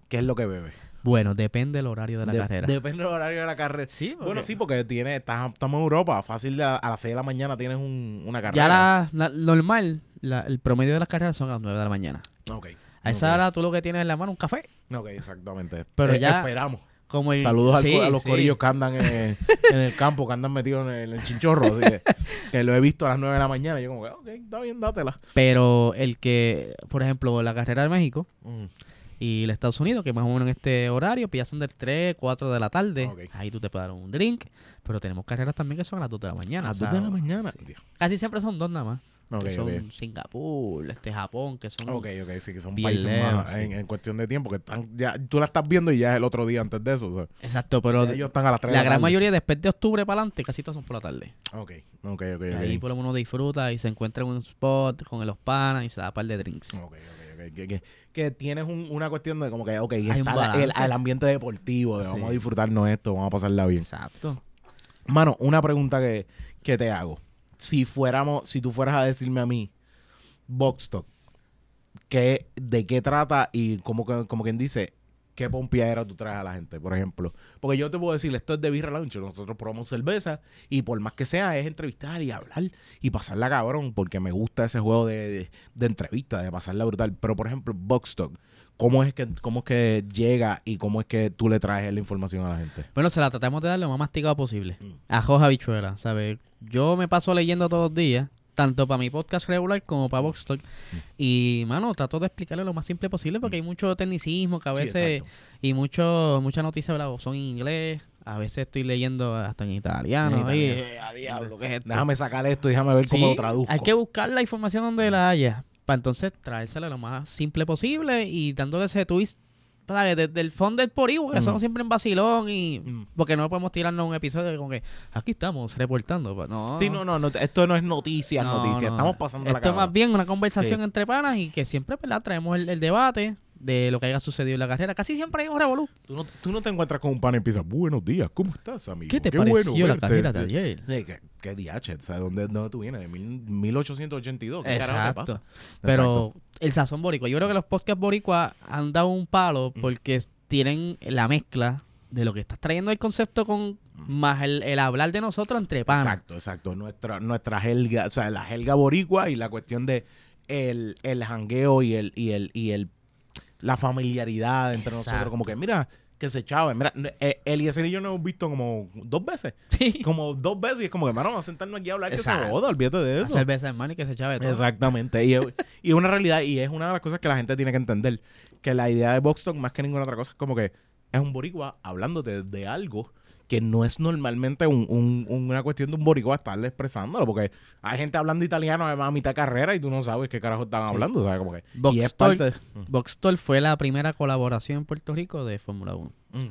¿qué es lo que bebes? bueno, depende del horario de la De- carrera. Depende del horario de la carrera. Sí, porque Bueno, sí, porque tiene, estás- estamos en Europa. Fácil de a, las 6 de la mañana tienes un- una carrera. Ya la, la- normal, la- el promedio de las carreras son a las 9 de la mañana. Ok. A esa hora tú lo que tienes en la mano un café. Ok, exactamente. Pero Eh, ya- Esperamos. Como el, Saludos sí, a los sí. corillos que andan en, en el campo, que andan metidos en el, en el chinchorro. Así que, que lo he visto a las 9 de la mañana. Y yo como que, ok, está bien, dátela. Pero el que, por ejemplo, la carrera de México Mm. y el Estados Unidos, que más o menos en este horario, pues ya son de 3, 4 de la tarde. Ahí tú te puedes dar un drink. Pero tenemos carreras también que son a las 2 de la mañana. A las o sea, 2 de la mañana. sí. Casi siempre son dos nada más. Que son. Singapur, este Japón, que son... Ok, ok, sí, que son países lejos, más sí. en, en cuestión de tiempo que están, ya, tú la estás viendo y ya es el otro día antes de eso. o sea, Exacto, pero ellos están a las 3 de la gran tarde. mayoría después de octubre para adelante casi todos son por la tarde. Ok, ok, ok. Y. Ahí por lo menos uno disfruta y se encuentra en un spot con los panas y se da un par de drinks. Ok, ok. Que, que- que tienes un- una cuestión de como que, ok, está la- el, el ambiente deportivo, de Sí. vamos a disfrutarnos esto, vamos a pasarla bien. Exacto. Mano, una pregunta que, que te hago. Si fuéramos, si tú fueras a decirme a mí, Box Talk, ¿qué, ¿de qué trata y como, como quien dice, qué pompiadera tú traes a la gente, por ejemplo? Porque yo te puedo decir, esto es de Birra Lounge, nosotros probamos cerveza y por más que sea es entrevistar y hablar y pasarla cabrón, porque me gusta ese juego de, de, de entrevista, de pasarla brutal. Pero por ejemplo, Box Talk, ¿cómo es, que, ¿cómo es que llega y cómo es que tú le traes la información a la gente? Bueno, se la tratamos de dar lo más masticado posible. Mm. Ajo habichuela, ¿sabes? Yo me paso leyendo todos los días, tanto para mi podcast regular como para Vox Talk. Mm. Y, mano, trato de explicarle lo más simple posible porque hay mucho tecnicismo que a veces, y mucho, muchas noticias son en inglés, a veces estoy leyendo hasta en italiano. En y, italiano. eh, a diablo, ¿qué es esto? Déjame sacar esto y déjame ver cómo lo traduzco. Hay que buscar la información donde la haya. Para entonces traérsela lo más simple posible y dándole ese twist ¿sabes? desde el fondo del por porque Mm. somos siempre en vacilón y porque no podemos tirarnos un episodio como que aquí estamos reportando. pues, No, Sí, no, no, no, esto no es noticias, No, noticias. no. Estamos pasando la Esto es más bien una conversación Sí. entre panas y que siempre ¿verdad? traemos el, el debate de lo que haya sucedido en la carrera. Casi siempre hay un revolú. Tú no, tú no te encuentras con un pan y empiezas, buenos días, ¿cómo estás, amigo? ¿Qué te bueno pareció la verte". carrera de Sí. ayer? Sí, ¿Qué, qué DH? O sea, ¿dónde, ¿dónde tú vienes? ¿De mil- 1882? ¿Qué carajo te Exacto. pasa? Pero el sazón boricua. Yo creo que los podcasts boricua han dado un palo Mm. porque tienen la mezcla de lo que estás trayendo el concepto con más el, el hablar de nosotros entre panas. Mm. Exacto, exacto. Nuestra, nuestra helga, o sea, la helga boricua y la cuestión de el, el jangueo y el, y el, y el la familiaridad entre Exacto. nosotros. Como que, mira, que se chave. Mira, eh, Eliezer y yo nos hemos visto como dos veces. Sí. Como dos veces. Y es como que, mano, vamos a sentarnos aquí a hablar que se Exacto. joda, olvídate de eso. cerveza hermano y que se chave todo. Exactamente. Y es, y es una realidad, y es una de las cosas que la gente tiene que entender. Que la idea de Box Talk, más que ninguna otra cosa, es como que es un boricua hablándote de algo que no es normalmente un- un- una cuestión de un boricua estarle expresándolo. Porque hay gente hablando italiano además a mitad de carrera y tú no sabes qué carajo están hablando, ¿sabes? Como que, y es parte de... Fue la primera colaboración en Puerto Rico de Fórmula 1. Mm.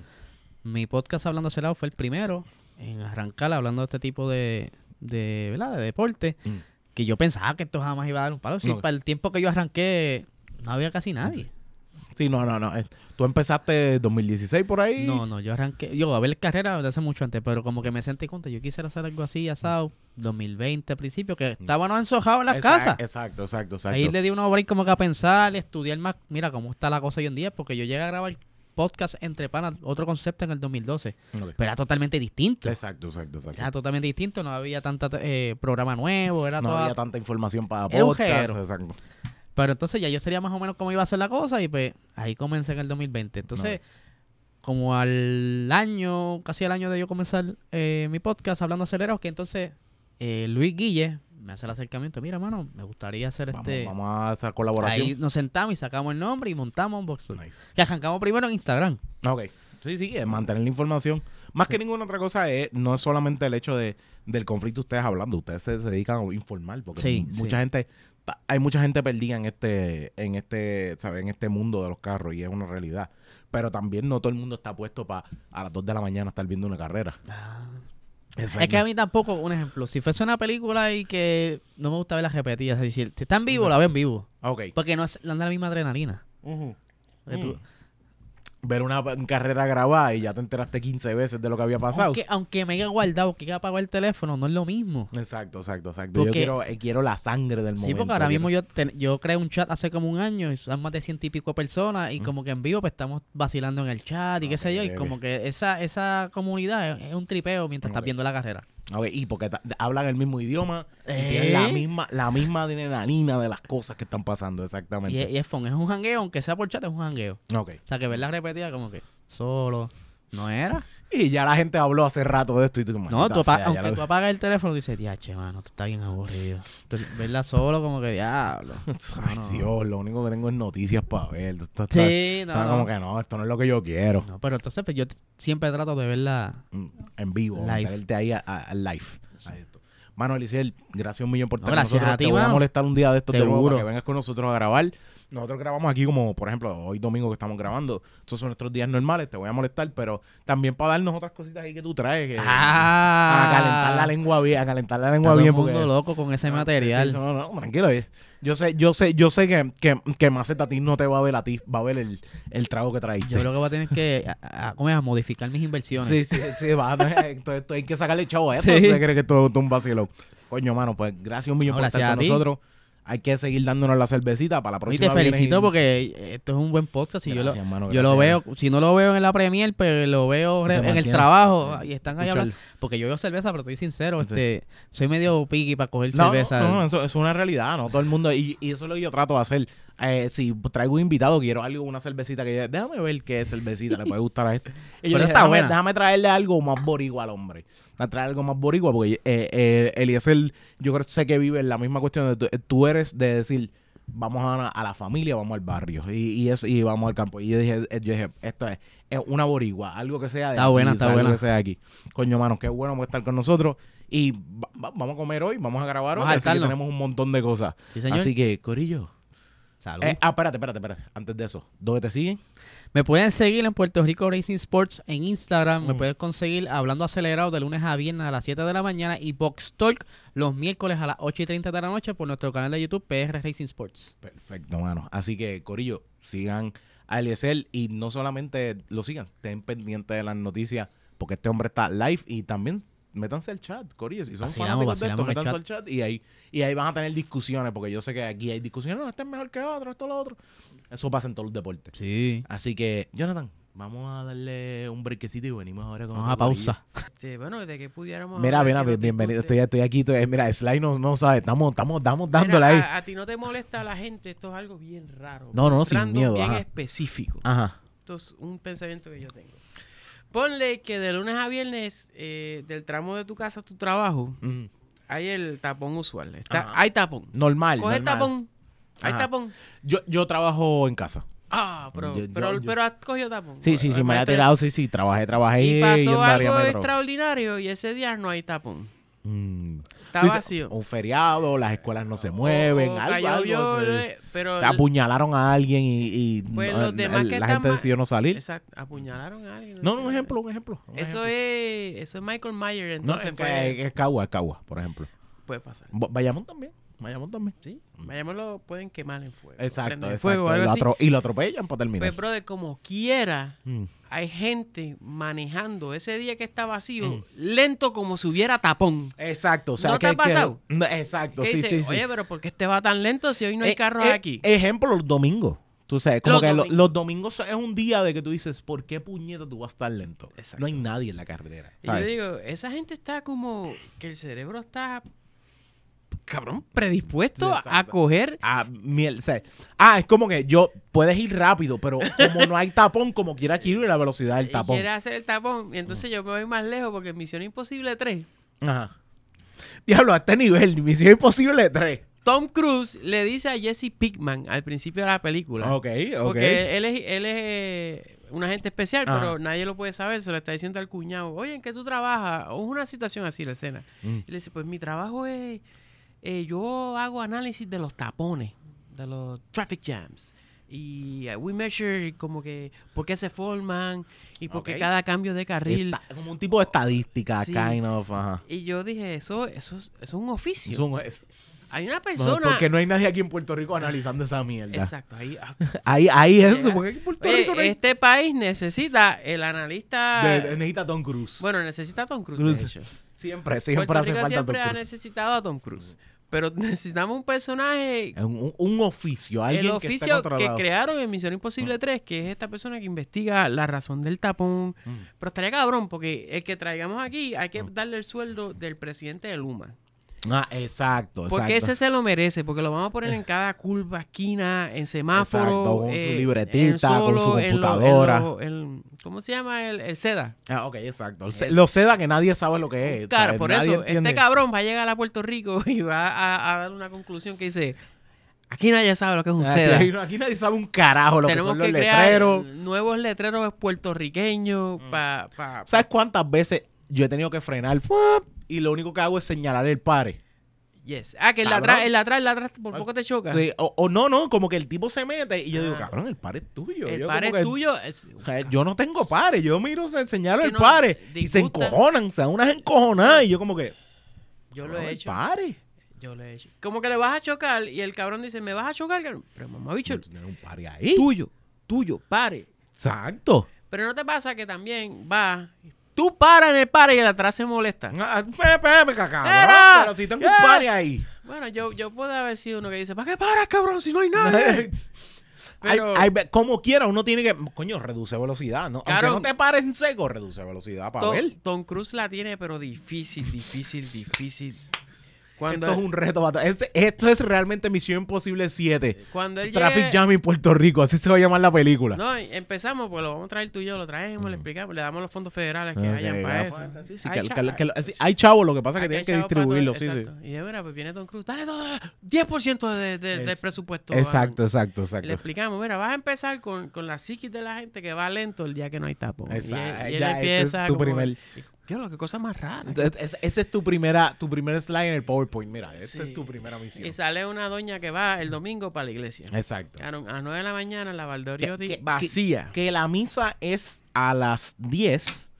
Mi podcast Hablando Celado fue el primero en arrancar hablando de este tipo de, de, ¿verdad? de deporte. Mm. Que yo pensaba que esto jamás iba a dar un palo. Sí, No. para el tiempo que yo arranqué, no había casi nadie. Sí, no, no, no. Tú empezaste 2016 por ahí. No, no, yo arranqué, yo a ver carrera hace mucho antes, pero como que me sentí contra, yo quisiera hacer algo así, asado, 2020 al principio, que estábamos ensojados en las Exacto, casas. Exacto, exacto, exacto. Ahí le di una break como que a pensar, estudiar más, mira cómo está la cosa hoy en día, porque yo llegué a grabar podcast entre panas, otro concepto en el 2012, Ok. pero era totalmente distinto. Exacto, exacto, exacto. Era totalmente distinto, no había tanta eh, programa nuevo, era No toda- había tanta información para podcast. Exacto. Pero entonces ya yo sería más o menos cómo iba a ser la cosa y pues ahí comencé en el 2020. Entonces, como al año, casi al año de yo comenzar eh, mi podcast hablando acelerados, que entonces eh, Luis Guille me hace el acercamiento. Mira, mano, me gustaría hacer Vamos, este... vamos a hacer colaboración. Ahí nos sentamos y sacamos el nombre y montamos un box Talk. Nice. Que arrancamos primero en Instagram. Ok. Sí, sí, es mantener la información. Más que ninguna otra cosa, es, no es solamente el hecho de, del conflicto ustedes hablando, ustedes se, se dedican a informar, porque Sí, mucha sí. gente, hay mucha gente perdida en este, en este, ¿sabes? En este mundo de los carros y es una realidad. Pero también no todo el mundo está puesto para a las 2 de la mañana estar viendo una carrera. Exacto. Es que a mí tampoco, un ejemplo, si fuese una película y que no me gusta ver las repetidas, es decir, si está en vivo, la veo en vivo. Ok. Porque no es es la misma adrenalina. Tú-. Ver una carrera grabada y ya te enteraste 15 veces de lo que había pasado. aunque, aunque me haya guardado, que haya apagado el teléfono, no es lo mismo. Exacto, exacto, exacto. Yo quiero, eh, quiero la sangre del Sí, momento. porque ahora mismo yo, te- yo creé un chat hace como un año y son más de ciento y pico personas y como que en vivo pues estamos vacilando en el chat y qué sé yo y como que esa esa comunidad es, es un tripeo mientras estás viendo la carrera. Y porque hablan el mismo idioma y ¿Eh? tienen la misma, la misma adrenalina de las cosas que están pasando, Y, exactamente. es- y es fun, es un jangueo, aunque sea por chat, es un jangueo. Ok. O sea, que verla repetida como que solo no era. Y ya la gente habló hace rato de esto y tú como, No, "Maldita tú sea, aunque lo- tú apagas el teléfono, tú dices, diache, mano, tú estás bien aburrido. Tú- verla solo como que diablo. Ay, No, no. Dios, lo único que tengo es noticias para ver. Esto está, Sí, está no. como que no, esto no es lo que yo quiero. No, pero entonces pues, yo siempre trato de verla. Mm, En vivo, Live. mantenerte ahí a, a- a live. a esto. Mano, Eliciel, gracias un millón por No, estar con gracias nosotros. a ti, Te voy a molestar un día de estos de nuevo Seguro. para que vengas con nosotros a grabar. Nosotros grabamos aquí como, por ejemplo, hoy domingo que estamos grabando. Estos son nuestros días normales, te voy a molestar, pero también para darnos otras cositas ahí que tú traes. Que, Ah, A calentar la lengua bien, a calentar la lengua todo el bien. mundo Porque, loco con ese Ah, material. no, no, tranquilo. eh. Yo sé, yo sé, yo sé que, que, que Maceta a ti no te va a ver a ti, va a ver el, el trago que traíste. Yo creo que voy a tener que a, a- ¿cómo es? a modificar mis inversiones. Sí, sí, sí, va. no, esto, esto hay que sacarle chavo a esto. Sí. ¿Tú te crees que es un vacilo? Coño, mano, pues gracias un millón No, por estar a con ti. Hay que seguir dándonos la cervecita para la Y próxima. te vienes felicito y- porque esto es un buen podcast y yo lo, mano, yo lo veo, si no lo veo en la premier, pero lo veo Te en el trabajo y están ahí hablando. Porque yo veo cerveza, pero estoy sincero, este, soy medio piqui para coger No, cerveza. no, no, eso, eso es una realidad, ¿no? Todo el mundo, y, y eso es lo que yo trato de hacer. Eh, si traigo un invitado, quiero algo, una cervecita que yo- déjame ver qué cervecita le puede gustar a este. Y yo Pero dije, está déjame, buena. déjame traerle algo más boricua al hombre. A traer algo más boricua, porque eh, eh, Eliezer, yo creo sé que vive en la misma cuestión de tú, eh, tú eres de decir, vamos a, a la familia, vamos al barrio, y, y, eso, y vamos al campo. Y yo dije, eh, yo dije, esto es, es una boricua, algo que sea de Está aquí, buena, está algo buena. que sea de aquí. Coño, mano, qué bueno estar con nosotros. Y va- va- vamos a comer hoy, vamos a grabar Vamos hoy, a así que alzarnos. tenemos un montón de cosas. Sí, señor. Así que, Corillo. Salud. Eh, ah, espérate, espérate, espérate. Antes de eso, ¿dónde te siguen? Me pueden seguir en Puerto Rico Racing Sports en Instagram. Me Mm. pueden conseguir hablando acelerado de lunes a viernes a las 7 de la mañana y Box Talk los miércoles a las 8 y 30 de la noche por nuestro canal de YouTube PR Racing Sports. Perfecto, mano. Así que, Corillo, sigan a Eliezer y no solamente lo sigan, estén pendientes de las noticias, porque este hombre está live y también métanse al chat, Corillo. Si son Vacilamos, fanáticos de esto, métanse al chat y ahí, y ahí van a tener discusiones, porque yo sé que aquí hay discusiones, no, este es mejor que otro, esto es lo otro. Eso pasa en todos los deportes. Sí. Así que, Jonathan, vamos a darle un brequecito y venimos ahora con Vamos a otro corillo. pausa. Bueno, de que pudiéramos. Mira, hablar mira, no bienvenido. Estoy, estoy aquí. estoy- mira, Sly no, no sabe. Estamos, estamos, estamos Mira, dándole ahí. A, a ti no te molesta la gente, esto es algo bien raro. No, no, sin miedo, bien ajá. específico. Ajá. Esto es un pensamiento que yo tengo. Ponle que de lunes a viernes, eh, del tramo de tu casa a tu trabajo, hay el tapón usual. Está, hay tapón. Normal. Coge normal. tapón. Hay Ajá. tapón. Yo, yo trabajo en casa. Ah, pero, Yo- pero, yo- pero has cogido tapón. Sí, sí, sí, me ha Maestra, tirado, sí, sí, trabajé, trabajé. Y pasó algo extraordinario y ese día no hay tapón. Mm. Está dices, vacío. Un feriado, las escuelas no se mueven, O- o algo, yo, eh, pero Apuñalaron a alguien y, y Pues no, los demás el- que la gente decidió no salir. Exacto, apuñalaron a alguien. No, no, un ejemplo, un ejemplo. un Eso ejemplo. es, eso es Michael Myers, No, entonces es, pues, que, es Cagua, es Cagua, por ejemplo. puede pasar. Ba- Bayamón también, Bayamón también. Sí, vayámoslo, pueden quemar en fuego. Exacto, exacto. fuego y, lo así. atro- y lo atropellan para terminar. Pues, brother, como quiera, Mm. hay gente manejando ese día que está vacío, Mm. lento como si hubiera tapón. Exacto, o sea, ¿No te que, ha que- pasado? no, exacto, Que sí, dice, sí, sí. Oye, pero ¿por qué este va tan lento si hoy no hay Eh, carros eh, aquí? Ejemplo, los domingos. Tú sabes, como Los que lo- domingos. los domingos es un día de que tú dices, ¿por qué puñeta tú vas estar lento? Exacto. No hay nadie en la carretera. Y yo digo, esa gente está como que el cerebro está, cabrón, predispuesto Sí, a coger. Ah, miel- o sea, ah, es como que yo puedes ir rápido, pero como no hay tapón, como quiera quiero ir a la velocidad del tapón. quiere hacer el tapón. Y entonces yo me voy más lejos porque en Misión Imposible 3, Ajá. Diablo, a este nivel, Misión Imposible 3. Tom Cruise le dice a Jesse Pickman al principio de la película. Ok, ok. Porque él es, él es eh, un agente especial, Ajá. pero nadie lo puede saber. Se lo está diciendo al cuñado. Oye, ¿en qué tú trabajas? O es una situación así, la escena. Mm. Y le dice, pues mi trabajo es... eh, yo hago análisis de los tapones, de los traffic jams. Y eh, we measure como que por qué se forman y por qué cada cambio de carril. Como un tipo de estadística, Sí. kind of. Y yo dije, eso, eso, es, eso es un oficio. Es un- es- Hay una no, persona... porque no hay nadie aquí en Puerto Rico analizando esa mierda. Exacto, ahí... ah, Ahí, ahí es eso, porque aquí en Puerto Rico no hay... este país necesita el analista... de- necesita Tom Cruise. Bueno, necesita Tom Cruise, Cruise. de hecho. Siempre, siempre Puerto hace Rico falta Tom siempre ha Cruise. necesitado a Tom Cruise. Pero necesitamos un personaje... Un, un oficio, alguien el que esté oficio que, crearon en Misión Imposible 3, que es esta persona que investiga la razón del tapón. Mm. Pero estaría cabrón, porque el que traigamos aquí hay que darle el sueldo del presidente de Luma. Ah, exacto, exacto. Porque ese se lo merece, porque lo vamos a poner en cada curva, esquina, en semáforo. Exacto, con su eh, libretita, con su solo, en lo- en computadora. lo- en- ¿Cómo se llama? El, el SEDA. Ah, ok, exacto. El ce- Lo seda que nadie sabe lo que es. Claro, por eso, entiende. este cabrón va a llegar a Puerto Rico y va a, a dar una conclusión que dice, aquí nadie sabe lo que es un Aquí, SEDA. aquí- aquí nadie sabe un carajo lo que son los crear letreros. nuevos letreros puertorriqueños Mm. Pa, ¿Sabes cuántas veces yo he tenido que frenar. Y lo único que hago es señalar el pare? yes. Ah, que el atrás, el atrás, el atrás por poco te choca. Sí, o, o no, no, como que el tipo se mete y yo digo, Ah. cabrón, el pare es tuyo. el Yo par es que- tuyo. es- O sea, yo no tengo pare, yo miro, se señalo el no, pare y se encojonan, o sea, unas encojonadas y yo como que, yo lo he hecho. pare. Yo lo he hecho. Como que le vas a chocar y el cabrón dice, ¿me vas a chocar? Pero mamá bicho, Tú tienes un pare ahí. tuyo, tuyo, pare. Exacto. Pero no te pasa que también va, tú paras en el pare y el atrás se molesta. Ah, Pepe, pepe, cabrón. Era. Pero si tengo un pare ahí. Bueno, yo, yo puedo haber sido uno que dice, ¿para qué paras, cabrón, si no hay nadie? Pero- Hay- hay- como quiera, uno tiene que, coño, reduce velocidad, ¿no? Claro. Aunque no te pares en seco, reduce velocidad para Tom, ver. Tom Cruise la tiene, pero difícil, difícil, difícil. Cuando, esto es un reto. Es- esto es realmente Misión Imposible 7. cuando él Traffic llegue- Jam en Puerto Rico. Así se va a llamar la película. No, empezamos, pues lo vamos a traer tú y yo, lo traemos, le explicamos, le damos los fondos federales que Ok, hayan para eso. fue. Sí, sí, Hay que- cha- que- que- sí, hay chavos, lo que pasa es que tienen que todo- distribuirlo. Sí. exacto. Y de mira, pues viene Tom Cruise, dale todo, 10% de, de- del Es- presupuesto. Exacto, a- exacto, Le exacto. explicamos, mira, vas a empezar con, con la psiquis de la gente que va lento el día que no hay tapón. Y él- Exacto, Y, él ya, ese empieza es tu como- primer- y- Diablo, qué cosa más rara. Es- Ese es tu primera, tu primer slide en el PowerPoint. Mira, esta Sí. es tu primera misión. Y sale una doña que va el domingo para la iglesia. Exacto. A las 9 de la mañana la Valdoriotti que- vacía. Que la misa es a las 10,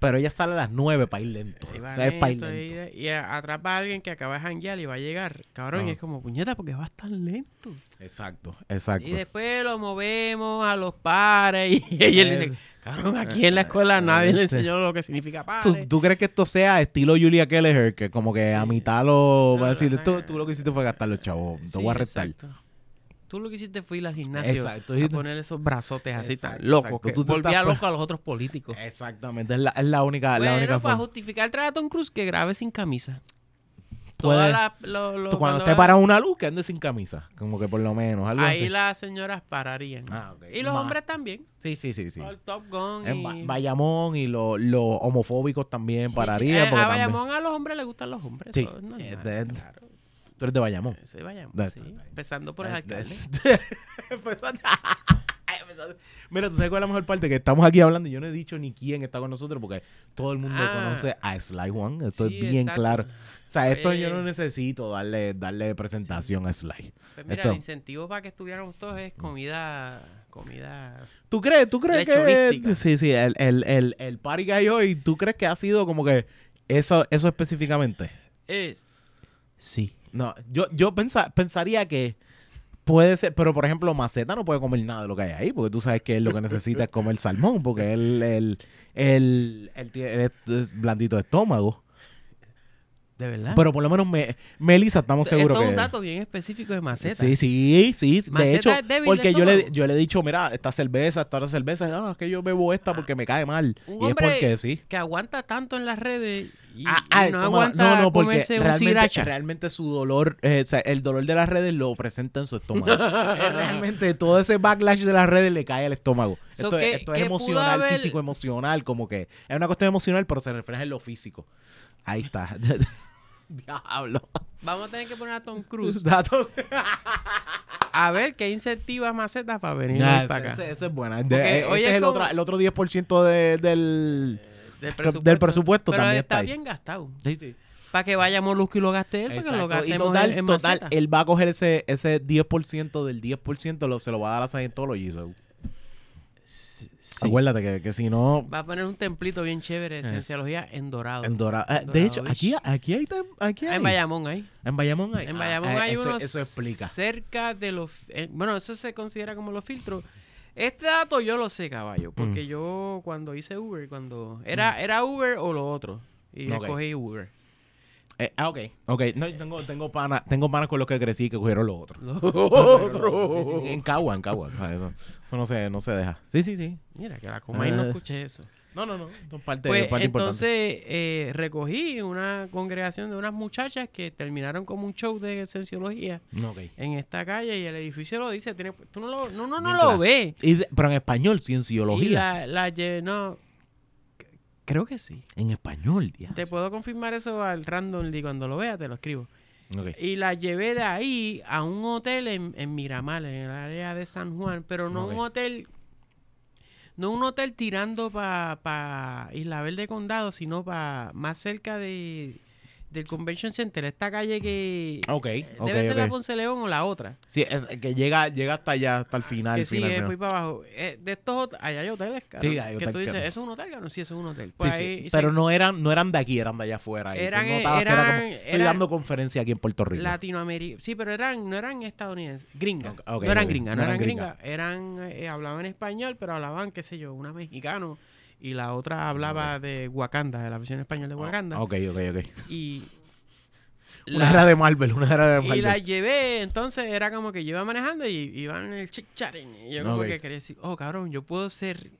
pero ella sale a las 9 para ir lento. Y O es para ir lento y, y atrapa a alguien que acaba de janguear y va a llegar. Cabrón, Ajá. y es como, puñeta, porque va a estar lento. Exacto, exacto. Y después lo movemos a los pares. Y, y él dice, cabrón, aquí en la escuela nadie le Ese. enseñó lo que significa ¿Tú, pares. tú crees que esto sea estilo Julia Kelleher? Que como que a mitad lo va a decir, tú, tú lo que hiciste fue gastar los chavos, te Sí, voy a exacto. Tú lo que hiciste fue ir al gimnasio Exacto. a poner esos brazotes así Exacto, tan locos que Tú te volvía estás- loco a los otros políticos. Exactamente, es la, es la única, la bueno, única para forma. justificar traer a Tom Cruise que grabe sin camisa. La- lo- lo- Tú cuando esté va- para una luz, que ande sin camisa. Como que por lo menos, algo Ahí así. las señoras pararían. Ah. Y los hombres también. Sí, sí, sí, sí. El Top Gun En y... Ba- Bayamón y los homofóbicos también Sí, sí. Eh, a también- Bayamón a los hombres les gustan los hombres. Sí, eso sí, de- claro. Tú eres de Bayamón. Bayamón, De- sí. de- Empezando por el de- alcalde. Empezando- Mira, tú sabes cuál es la mejor parte, que estamos aquí hablando y yo no he dicho ni quién está con nosotros porque todo el mundo Ah. conoce a Sly One. Esto Sí, es bien exacto. claro. O sea, esto yo no necesito darle, darle presentación a Sly. Pues mira, Esto- el incentivo para que estuviéramos todos es comida... Comida... ¿Tú crees, tú crees que sí, sí, el, el, el, el party que hay hoy, ¿tú crees que ha sido como que eso, eso específicamente? Es... Sí. No, yo, yo pensa- pensaría que puede ser, pero por ejemplo, Maceta no puede comer nada de lo que hay ahí, porque tú sabes que él lo que necesita es comer salmón, porque él, él, él, él es blandito de estómago. ¿De verdad? Pero por lo menos me, Melissa estamos seguros es que... un dato bien específico de Maceta. Sí, sí, sí. De hecho, es débil porque yo le, yo le he dicho, mira, esta cerveza, esta otra cerveza, ah, es que yo bebo esta porque me cae mal. Un y es porque sí. Que aguanta tanto en las redes y, Ah, y ah, no aguanta no, no, porque realmente, su dolor, eh, o sea, el dolor de las redes lo presenta en su estómago. Eh, realmente todo ese backlash de las redes le cae al estómago. So, esto, ¿qué- es- esto emocional, haber- físico, emocional, como que es una cuestión emocional, pero se refleja en lo físico. Ahí está. Diablo. Vamos a tener que poner a Tom Cruise a ver qué incentiva a Maceta para venir Nah, para acá. ese es buena. De- Porque ese es es el, como- otro, el otro 10% de- del... Del del presupuesto Pero también está bien gastado. Sí, sí. Para que vaya Molusco y lo gaste él, para que lo gastemos Y total, en, en total, él va a coger ese, ese 10% del 10%, lo, se lo va a dar a Scientology. so. Sí. Acuérdate que, que si no, Va a poner un templito bien chévere de cienciología en dorado. en Dorado. eh, En de hecho, aquí, aquí hay. Aquí Ah, hay. en Bayamón ahí. En Bayamón hay. En Ah, Bayamón eh, hay eso, unos Eso explica. cerca de los... eh, bueno, eso se considera como los filtros. Este dato yo lo sé, caballo, porque Mm. yo cuando hice Uber, cuando... Era, era Uber o lo otro. Y Ok. escogí Uber. Eh, ah, ok. Ok. No, yo tengo, tengo panas tengo panas con los que crecí que cogieron lo otro. Lo Sí, sí, sí, En Cagua, en Cagua. o sea, Eso, eso no, se, no se deja. Sí, sí, sí. Mira, que la coma y no Eh, escuché eso. No, no, no. Es parte, Pues parte entonces eh, recogí una congregación de unas muchachas que terminaron como un show de cienciología Ok. en esta calle y el edificio lo dice. Tiene, tú no lo, no, no, no lo ves. Y pero en español, Y cienciología. la, la lle- no, creo que sí. En español, tía. Te puedo confirmar eso al randomly cuando lo vea, te lo escribo. Ok. Y la llevé de ahí a un hotel en, en Miramar, en el área de San Juan, pero no un hotel, no un hotel tirando para Isla Verde Condado, sino para más cerca de del Convention Center, esta calle que Ok, ok, debe ser la. Ponce León o la otra. Sí, es que llega, llega hasta allá, hasta el final. que sí, final, es final. muy para abajo. Eh, de estos allá hay hoteles, Sí, hay que hotel, tú dices. ¿eso es un hotel, cabrón? Sí, eso es un hotel. Pues sí. ahí se- Pero no eran, no eran de aquí, eran de allá afuera. Eran, eh, notabas que era como, eran- estoy dando conferencia aquí en Puerto Rico. Latinoamérica. Sí, pero eran, no eran estadounidenses, gringas. No eran gringas, No no eran eran gringas. Eran, eh, hablaban español, pero hablaban, qué sé yo, una mexicano y la otra hablaba de Wakanda, de la versión española de Wakanda. Ok, ok, ok. Y Una la- era de Marvel, una era de y Marvel. la llevé, entonces era como que yo iba manejando y iban en el chick chatting. Y yo como Ok. que quería decir, oh cabrón, yo puedo ser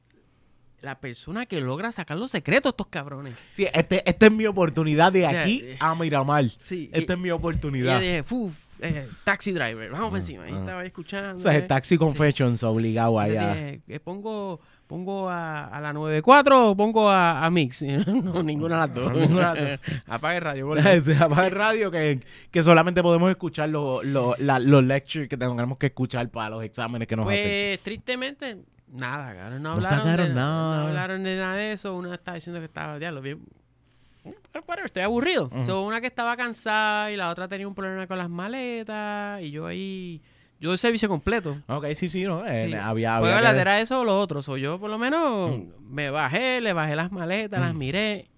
la persona que logra sacar los secretos estos cabrones. Sí, este, esta es mi oportunidad de aquí eh, a Miramar. Sí. Esta es y, mi y oportunidad. dije, "Fu, eh, taxi driver, vamos por encima. Ahí ah. estaba escuchando. O sea, eh. Taxi Confessions obligado Y le allá. dije, eh, pongo, pongo a, a la 94 o pongo a, a Mix. no, ninguna de las dos. Apaga el radio. apaga el radio que, que solamente podemos escuchar los, los, la- los lectures que tengamos que escuchar para los exámenes que nos hacen. Pues tristemente, nada, cabrón. No No hablaron, de, nada. No hablaron de nada de eso. Una estaba diciendo que estaba, diablo, bien. Estoy aburrido. So, una que estaba cansada y la otra tenía un problema con las maletas. Y yo ahí. Yo el servicio completo. Ok, sí, sí, no. eh, Sí. había, había la que- eso o lo otro. So, yo por lo menos me bajé, le bajé las maletas, las miré.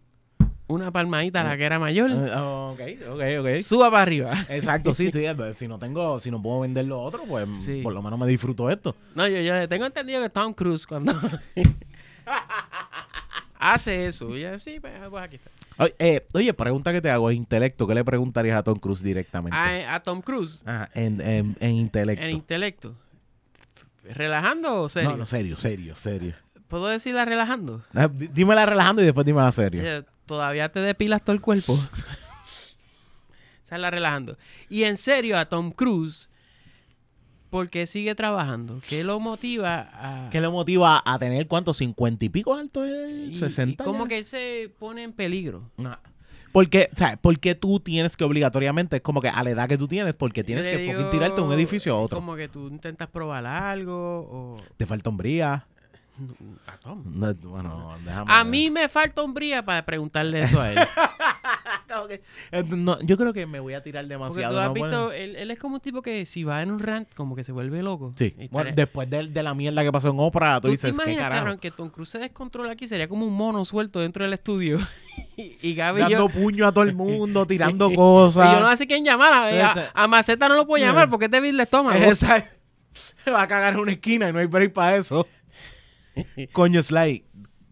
Una palmadita a la que era mayor. Eh, ok, ok, ok. Suba para arriba. Exacto, sí, sí. eh, Si no tengo, si no puedo vender lo otro, pues Sí. por lo menos me disfruto esto. No, yo, yo tengo entendido que Tom Cruise cuando hace eso. Y yo, sí, pues, pues aquí está. Oye, eh, oye, pregunta que te hago, intelecto, ¿qué le preguntarías a Tom Cruise directamente? A, a Tom Cruise, Ajá, en, en, en intelecto. en intelecto. ¿Relajando o serio? No, no, serio, serio, serio. ¿Puedo decirla relajando? Ah, Dímela relajando y después dímela serio. Eh, Todavía te depilas todo el cuerpo. Esa es la relajando. Y en serio, a Tom Cruise, ¿por qué sigue trabajando? ¿Qué lo motiva a...? ¿Qué le motiva a tener cuánto? ¿50 y pico alto? eh? y- ¿60? y ¿Cómo ya? que él se pone en peligro? No. Porque, o sea, porque tú tienes que obligatoriamente, es como que a la edad que tú tienes, porque tienes que digo, tirarte de un edificio a otro. Como que tú intentas probar algo o... Te falta hombría. A Tom. No, bueno, déjame. A mí me falta hombría para preguntarle eso a él. Eh, No, yo creo que me voy a tirar Porque demasiado. tú has ¿no? visto, Bueno, él, él es como un tipo que si va en un rant, como que se vuelve loco. Sí. Y Bueno, después de, de la mierda que pasó en Oprah, tú, ¿Tú dices, te ¿qué imaginas, carajo? cabrón, que Tom Cruise se descontrola aquí? Sería como un mono suelto dentro del estudio. y, y Gaby y Dando yo... puño a todo el mundo, tirando y cosas. yo no sé quién llamar. A, a- Ese- a Maceta no lo puedo llamar porque es débil de estómago. Esa se va a cagar en una esquina y no hay break para eso. Coño, Sly,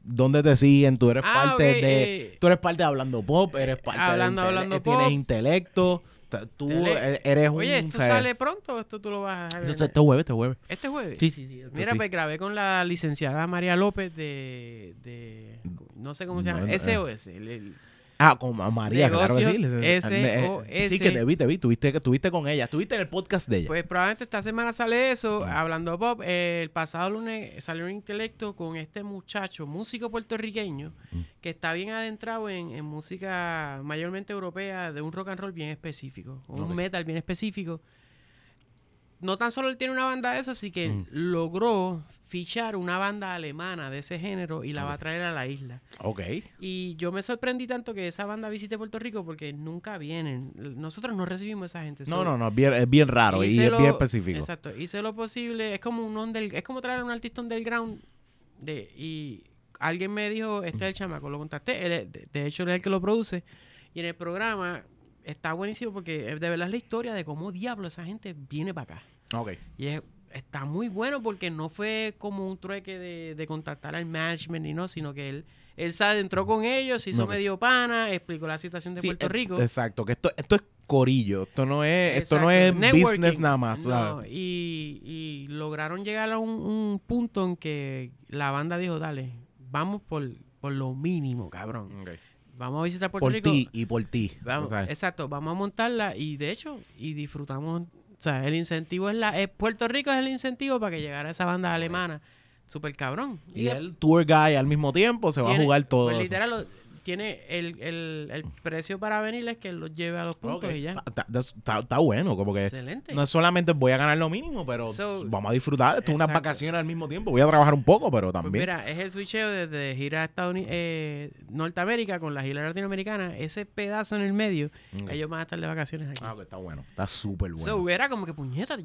¿dónde te siguen? Tú eres Ah, parte de. eh. Tú eres parte de Hablando Pop, eres parte Hablando, de. Hablando Tienes Pop. intelecto. ta- Tú e- eres un. Oye, ¿esto sale pronto o esto tú lo vas a sé, Este jueves, este jueves. ¿Este jueves? Sí, sí, sí. este Mira, sí. pues grabé con la licenciada María López de... de no sé cómo se llama. no, SOS. el- el- Ah, con María, claro que sí. Eh. Sí, que te vi, te vi. Estuviste, estuviste con ella. Estuviste en el podcast de ella. Pues probablemente esta semana sale eso. Hablando Bob, eh, el pasado lunes salió un intelecto con este muchacho, músico puertorriqueño, Mm. que está bien adentrado en, en música mayormente europea, de un rock and roll bien específico, un metal bien específico. No tan solo él tiene una banda de eso, así que Mm. logró fichar una banda alemana de ese género y la va a traer a la isla. Ok. Y yo me sorprendí tanto que esa banda visite Puerto Rico porque nunca vienen. Nosotros no recibimos a esa gente. No, So, no, no, es bien, es bien raro y hice es lo- bien específico. Exacto. Hice lo posible. Es como un under, es como traer a un artista underground. De, y alguien me dijo, este es el chamaco, lo contacté. él de, de hecho, él es el que lo produce. Y en el programa está buenísimo porque eh, de verdad es la historia de cómo diablo esa gente viene para acá. Ok. Y es- está muy bueno porque no fue como un trueque de, de contactar al management ni no, sino que él, él se adentró con ellos, hizo Ok. medio pana, explicó la situación de Sí, Puerto eh, Rico. Exacto, que esto, esto es corillo. Esto no es, esto no es business nada más. No, y, y lograron llegar a un, un punto en que la banda dijo, dale, vamos por, por lo mínimo, cabrón. Vamos a visitar Puerto Por Rico. ti y por ti. Exacto, vamos a montarla y de hecho, y disfrutamos, o sea, el incentivo es la, eh, Puerto Rico es el incentivo para que llegara esa banda alemana, super cabrón. Y el tour guy al mismo tiempo se va a jugar todo. pues, literal, tiene el, el, el precio para venir es que los lleve a los puntos y ya. Está, bueno, como que Excelente. no es solamente voy a ganar lo mínimo, pero So, vamos a disfrutar. Esto es unas vacaciones al mismo tiempo. Voy a trabajar un poco, pero Pues también. mira, es el switcheo desde gira a Estados Unidos, eh, Norteamérica con la gira latinoamericana. Ese pedazo en el medio, ellos van a estar de vacaciones aquí. Ah, que está bueno. Está súper bueno. So, era como que puñeta.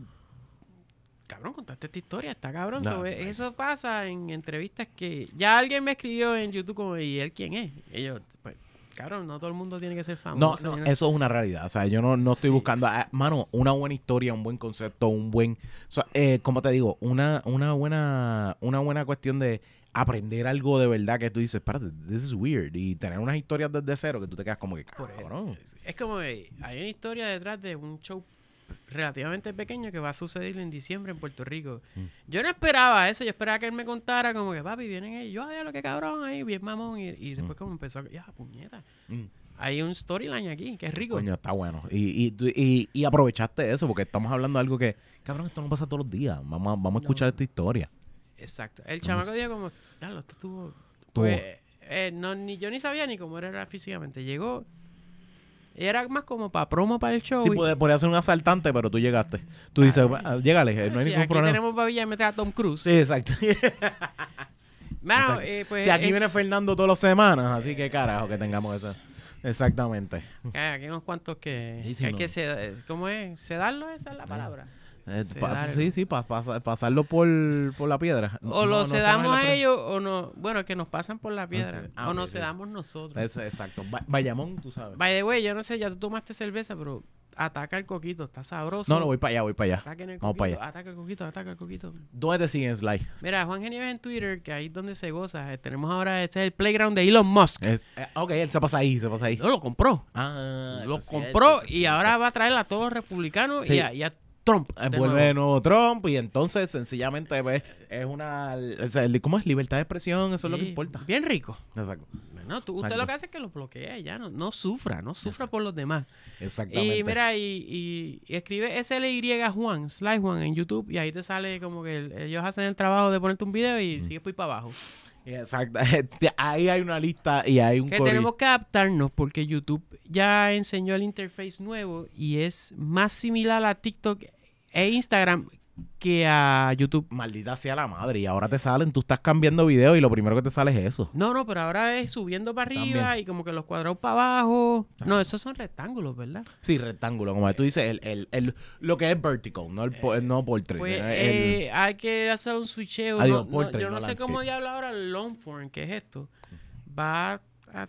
Cabrón, contaste esta historia, está cabrón. Eh, nice. Eso pasa en entrevistas que ya alguien me escribió en YouTube como, ¿y él quién es? Yo, pues, cabrón, no todo el mundo tiene que ser no, famoso. no, nada. eso es una realidad. O sea, yo no, no estoy Sí. buscando. ah, mano, una buena historia, un buen concepto, un buen. O sea, eh, como te digo, una, una buena una buena cuestión de aprender algo de verdad que tú dices, espérate, this is weird. Y tener unas historias desde cero que tú te quedas como que, cabrón. Es como, eh, hay una historia detrás de un show relativamente pequeño que va a suceder en diciembre en Puerto Rico. Mm. Yo no esperaba eso, yo esperaba que él me contara como que, papi, vienen ellos, yo, ay, lo que cabrón ahí, bien mamón, y, y después como empezó a, ya, puñeta. Mm. Hay un storyline aquí, que es rico. Coño, está bueno. Y, y, y, aprovechaste eso, porque estamos hablando de algo que, cabrón, esto no pasa todos los días. Vamos a, vamos a escuchar No. esta historia. Exacto. El chamaco dijo como, claro, esto. Estuvo- Pues, eh, no, ni yo ni sabía ni cómo era físicamente. Llegó... Era más como para promo para el show. Sí, podría ser un asaltante, pero tú llegaste. Tú dices, Ah, llégale, no hay Sí, ningún aquí problema. tenemos y meter a Tom Cruise. Sí, exacto. Mano, Exacto. eh, pues sí, aquí es- viene Fernando todas las semanas, así que carajo que tengamos eso. Exactamente. Hay aquí unos cuantos que Sí, sí, hay no. que sed- ¿cómo es? ¿Sedarlo? Esa es la palabra. Eh, Sí, pa- sí, sí, pa- pa- pasarlo por, por la piedra. O No, lo sedamos a ellos o no. Bueno, que nos pasan por la piedra. sí. Ah, o nos sí. sedamos nosotros. Eso, exacto. Ba- Bayamón, tú sabes. By the way, yo no sé, ya tú tomaste cerveza, pero ataca el coquito. Está sabroso. No, no, voy para allá, voy para allá. Ataca el Vamos coquito. para allá. Ataca el coquito, ataca el coquito. ¿Dónde te siguen, Sly? Mira, Juan Genieves en Twitter, que ahí es donde se goza. Eh, Tenemos ahora, este es el playground de Elon Musk. Es, eh, ok, él se pasa ahí, se pasa ahí. No, lo compró. Ah, lo cierto, compró y cierto. ahora va a traer a todos los republicanos Sí. y, a, y a Trump. Eh, Vuelve nuevo. de nuevo Trump y entonces sencillamente pues, es una... o sea, ¿Cómo es? Libertad de expresión, eso es lo que importa. Bien rico. Exacto. Bueno, tú, usted Exacto. lo que hace es que lo bloquea y ya, no, no sufra, no sufra por los demás. Exactamente. Y mira, y, y- y escribe SLY Juan, Sly Juan en YouTube y ahí te sale como que el- ellos hacen el trabajo de ponerte un video y sigues por ahí para abajo. Exacto. Ahí hay una lista y hay un Que tenemos que adaptarnos porque YouTube ya enseñó el interface nuevo y es más similar a TikTok e Instagram que a YouTube. Maldita sea la madre. Y ahora te salen, tú estás cambiando video y lo primero que te sale es eso. No, no, pero ahora es subiendo para arriba También. y como que los cuadrados para abajo. No, esos son rectángulos, ¿verdad? Sí, rectángulo, como tú dices, el, el, el- lo que es vertical, no el, po- no portrait. Pues el- eh, hay que hacer un switcheo. Digo, no- no- portrait, yo no, no sé cómo diablo ahora el long form, que es esto. Va a...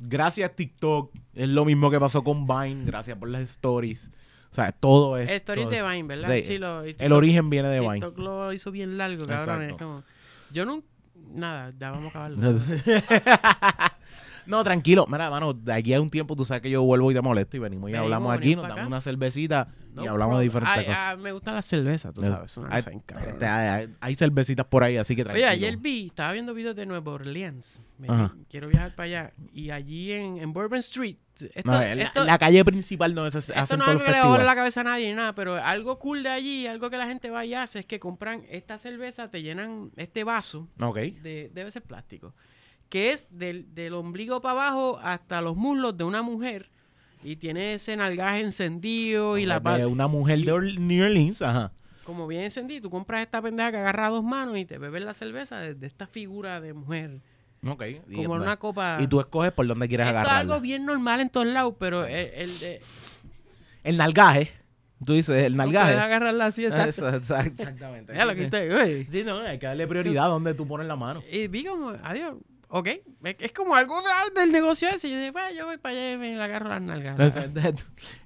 gracias TikTok, es lo mismo que pasó con Vine, gracias por las stories. O sea, todo es... Stories todo- de Vine, ¿verdad? de- sí, lo, El origen viene de Vine. Lo hizo bien largo, cabrón. Es como... Yo no... Nada, ya vamos a acabarlo. No, tranquilo. Mira, mano, de aquí a un tiempo tú sabes que yo vuelvo y te molesto y venimos y Venimos, hablamos aquí, nos damos acá. una cervecita No y hablamos de diferentes Ay, cosas. me gusta la cerveza, tú Eso. sabes. Es una Hay, hay- cervecitas por ahí, así que Oye, tranquilo. ayer vi, estaba viendo videos de Nueva Orleans. Me- quiero viajar para allá. Y allí en, en Bourbon Street. Esto, No, la, esto- la calle principal se esto hacen no es todos que le la cabeza a nadie ni nada, pero algo cool de allí, algo que la gente va y hace es que compran esta cerveza, te llenan este vaso, Ok. de, debe ser plástico, que es del, del ombligo para abajo hasta los muslos de una mujer y tiene ese nalgaje encendido y la de pa- una mujer de Or- New Orleans, ajá. como bien encendido, tú compras esta pendeja que agarra a dos manos y te bebes la cerveza desde esta figura de mujer, Ok. como en una copa. y tú escoges por dónde quieres Esto es algo bien normal en todos lados, pero el, el nalgaje. Tú dices, el no nalgaje. puedes agarrarla así, exacto. Exa- exactamente. Mira lo que usted. Sí, no, hay que darle prioridad a donde tú pones la mano. Y vi como, adiós, ok. Es, como algo de- del negocio ese. Yo dije, yo voy para allá y me agarro las nalgas. Eso,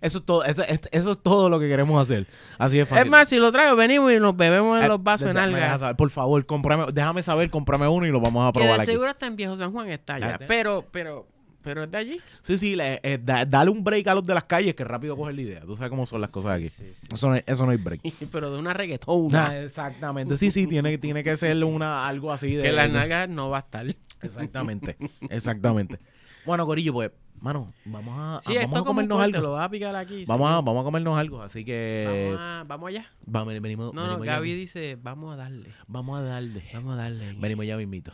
eso es todo, eso, es- eso es todo lo que queremos hacer. Así es fácil. Es más, si lo traigo, venimos y nos bebemos en Eh, los vasos de- en de- me dejas algas. saber, por favor, cómprame, déjame saber, cómprame uno y lo vamos a Que probar de aquí. seguro está en Viejo San Juan, está allá. Pero, pero, pero es de allí. Sí, sí, le- eh, da- dale un break a los de las calles que rápido cogen la idea. Tú sabes cómo son las cosas aquí. Sí, sí. Eso, no, es- eso no hay break. pero de una reggaetona. Ah, exactamente. Sí, sí, tiene, tiene que ser una, algo así de. que las nalgas no va a estar. Exactamente, exactamente. Bueno, Corillo, pues, mano, vamos a, Sí, a- vamos a comernos corte, algo. lo vas a picar aquí. Vamos a, vamos a comernos algo, así que Vamos, a- vamos allá. vamos, venimos, No, no, venimos ya Gaby dice, vamos a darle. vamos a darle. Vamos a darle. Venimos ya mismito.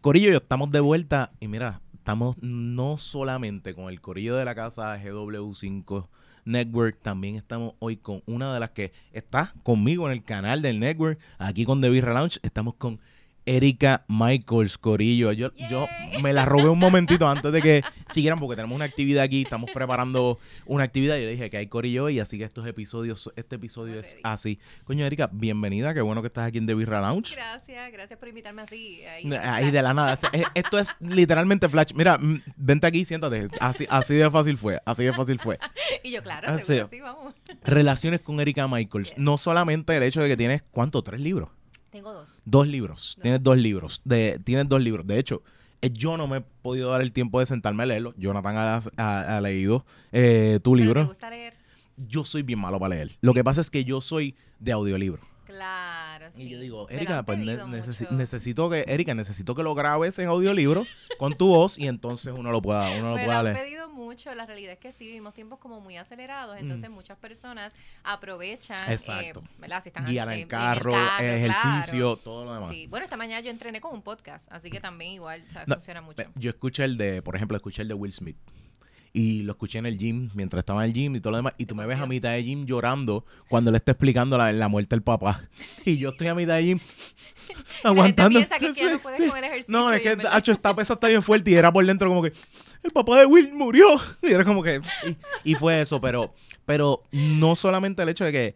Corillo, yo estamos de vuelta y mira, estamos no solamente con el Corillo de la casa GW5 Network, también estamos hoy con una de las que está conmigo en el canal del Network, aquí con The Birra Lounge, estamos con Erika Michaels, Corillo. Yo, yo me la robé un momentito antes de que siguieran porque tenemos una actividad aquí, estamos preparando una actividad y yo le dije que hay Corillo hoy, así que estos episodios, este episodio es así. Coño, Erika, bienvenida, qué bueno que estás aquí en The Birra Lounge. Gracias, gracias por invitarme así. Ahí, Ahí de la nada. Es- Esto es literalmente flash. Mira, mm, vente aquí, siéntate. Así, así de fácil fue. Así de fácil fue. Y yo, claro, Ah, seguro, sí. sí, vamos. Relaciones con Erika Michaels. Yes. No solamente el hecho de que tienes, ¿cuánto? ¿Tres libros? Tengo dos. Dos libros. Tienes dos libros. De, tienes dos libros. De hecho, Eh, Yo no me he podido dar el tiempo de sentarme a leerlo. Jonathan ha, ha- ha leído eh, tu Pero ¿Te libro. gusta leer? Yo soy bien malo para leer. Lo que pasa es que yo soy de audiolibro. Claro, sí. Y yo digo, Erika, pues ne- pedido necesi- mucho. necesito que, Erika, necesito que lo grabes en audiolibro con tu voz y entonces uno lo pueda, uno lo pueda leer. Mucho. La realidad es que sí vivimos tiempos como muy acelerados. Entonces, muchas personas aprovechan. Exacto. Eh, ¿verdad? Si están Guiar eh, en en carro, carro, ejercicio, claro. todo lo demás. Sí. Bueno, esta mañana yo entrené con un podcast. Así que también igual. No, funciona mucho. Yo escuché el de, por ejemplo, escuché el de Will Smith. Y lo escuché en el gym, mientras estaba en el gym y todo lo demás. Y tú me ves a mitad de gym llorando cuando le está explicando la, la muerte del papá. Y yo estoy a mitad de gym aguantando. piensa que ya no puedes con el ejercicio No, es que Hacho, esta pesa está bien fuerte y era por dentro como que el papá de Will murió. Y era como que. Y, y fue eso, pero, pero no solamente el hecho de que